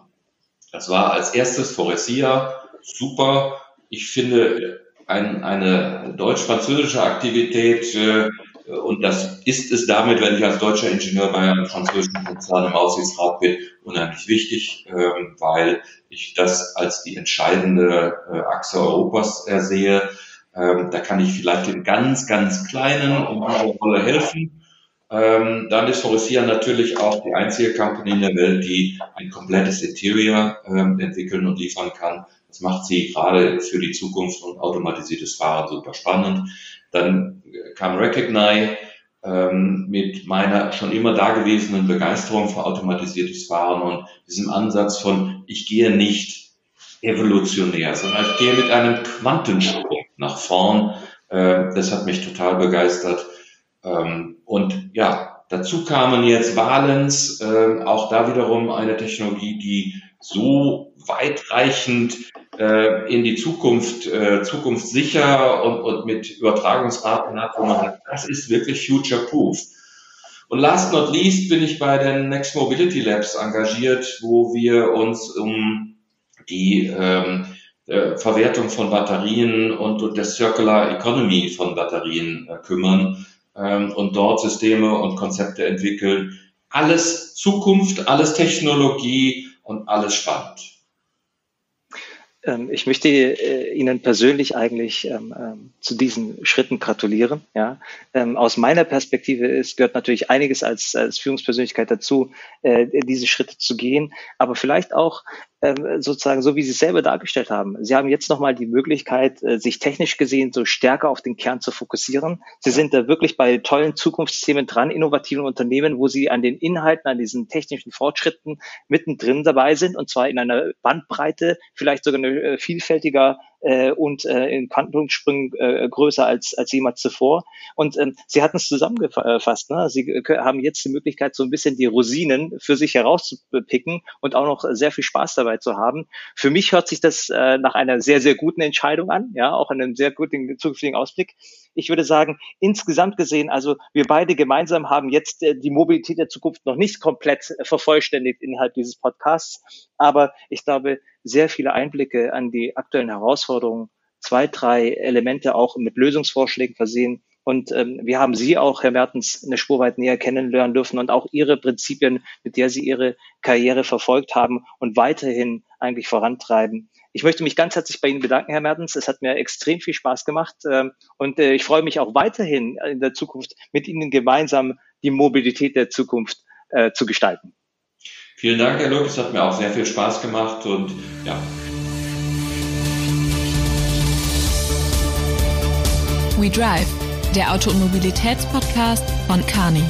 Das war als erstes Foresia, super. Ich finde ein, eine deutsch-französische Aktivität äh, und das ist es damit, wenn ich als deutscher Ingenieur bei einem französischen Konzern im Aussichtsrat bin, unheimlich wichtig, ähm, weil ich das als die entscheidende äh, Achse Europas ersehe. Ähm, da kann ich vielleicht den ganz, ganz Kleinen um diese Rolle helfen. Ähm, dann ist Forestia natürlich auch die einzige Company in der Welt, die ein komplettes Interior entwickeln und liefern kann. Das macht sie gerade für die Zukunft und automatisiertes Fahren super spannend. Dann kam Recognize ähm, mit meiner schon immer dagewesenen Begeisterung für automatisiertes Fahren und diesem Ansatz von, ich gehe nicht evolutionär, sondern ich gehe mit einem Quantensprung nach vorn. Äh, das hat mich total begeistert. Ähm, und ja, dazu kamen jetzt Valens, äh, auch da wiederum eine Technologie, die so weitreichend äh, in die Zukunft, äh, Zukunft sicher und, und mit Übertragungsraten hat, wo man sagt, das ist wirklich future-proof. Und last not least bin ich bei den Next Mobility Labs engagiert, wo wir uns um die ähm, äh, Verwertung von Batterien und, und der Circular Economy von Batterien äh, kümmern ähm, und dort Systeme und Konzepte entwickeln. Alles Zukunft, alles Technologie und alles spannend. Ähm, ich möchte äh, Ihnen persönlich eigentlich ähm, ähm, zu diesen Schritten gratulieren. Ja. Aus meiner Perspektive ist, gehört natürlich einiges als, als Führungspersönlichkeit dazu, äh, diese Schritte zu gehen, aber vielleicht auch sozusagen so, wie Sie es selber dargestellt haben. Sie haben jetzt nochmal die Möglichkeit, äh, sich technisch gesehen so stärker auf den Kern zu fokussieren. Sie sind da wirklich bei tollen Zukunftsthemen dran, innovativen Unternehmen, wo Sie an den Inhalten, an diesen technischen Fortschritten mittendrin dabei sind und zwar in einer Bandbreite, vielleicht sogar eine äh, vielfältiger äh, und äh, in Quantensprüngen äh, größer als, als jemals zuvor. Und ähm, Sie hatten es zusammengefasst. Ne? Sie haben jetzt die Möglichkeit, so ein bisschen die Rosinen für sich herauszupicken und auch noch sehr viel Spaß dabei zu haben. Für mich hört sich das äh, nach einer sehr, sehr guten Entscheidung an, ja, auch einem sehr guten zukünftigen Ausblick. Ich würde sagen, insgesamt gesehen, also wir beide gemeinsam haben jetzt äh, die Mobilität der Zukunft noch nicht komplett äh, vervollständigt innerhalb dieses Podcasts, aber ich glaube, sehr viele Einblicke an die aktuellen Herausforderungen, zwei, drei Elemente auch mit Lösungsvorschlägen versehen. Und ähm, wir haben Sie auch, Herr Mertens, eine Spur weit näher kennenlernen dürfen und auch Ihre Prinzipien, mit der Sie Ihre Karriere verfolgt haben und weiterhin eigentlich vorantreiben. Ich möchte mich ganz herzlich bei Ihnen bedanken, Herr Mertens. Es hat mir extrem viel Spaß gemacht ähm, und äh, ich freue mich auch weiterhin in der Zukunft mit Ihnen gemeinsam die Mobilität der Zukunft äh, zu gestalten. Vielen Dank, Herr Luck. Hat mir auch sehr viel Spaß gemacht und ja. We Drive, der Auto- und Mobilitätspodcast von Carney.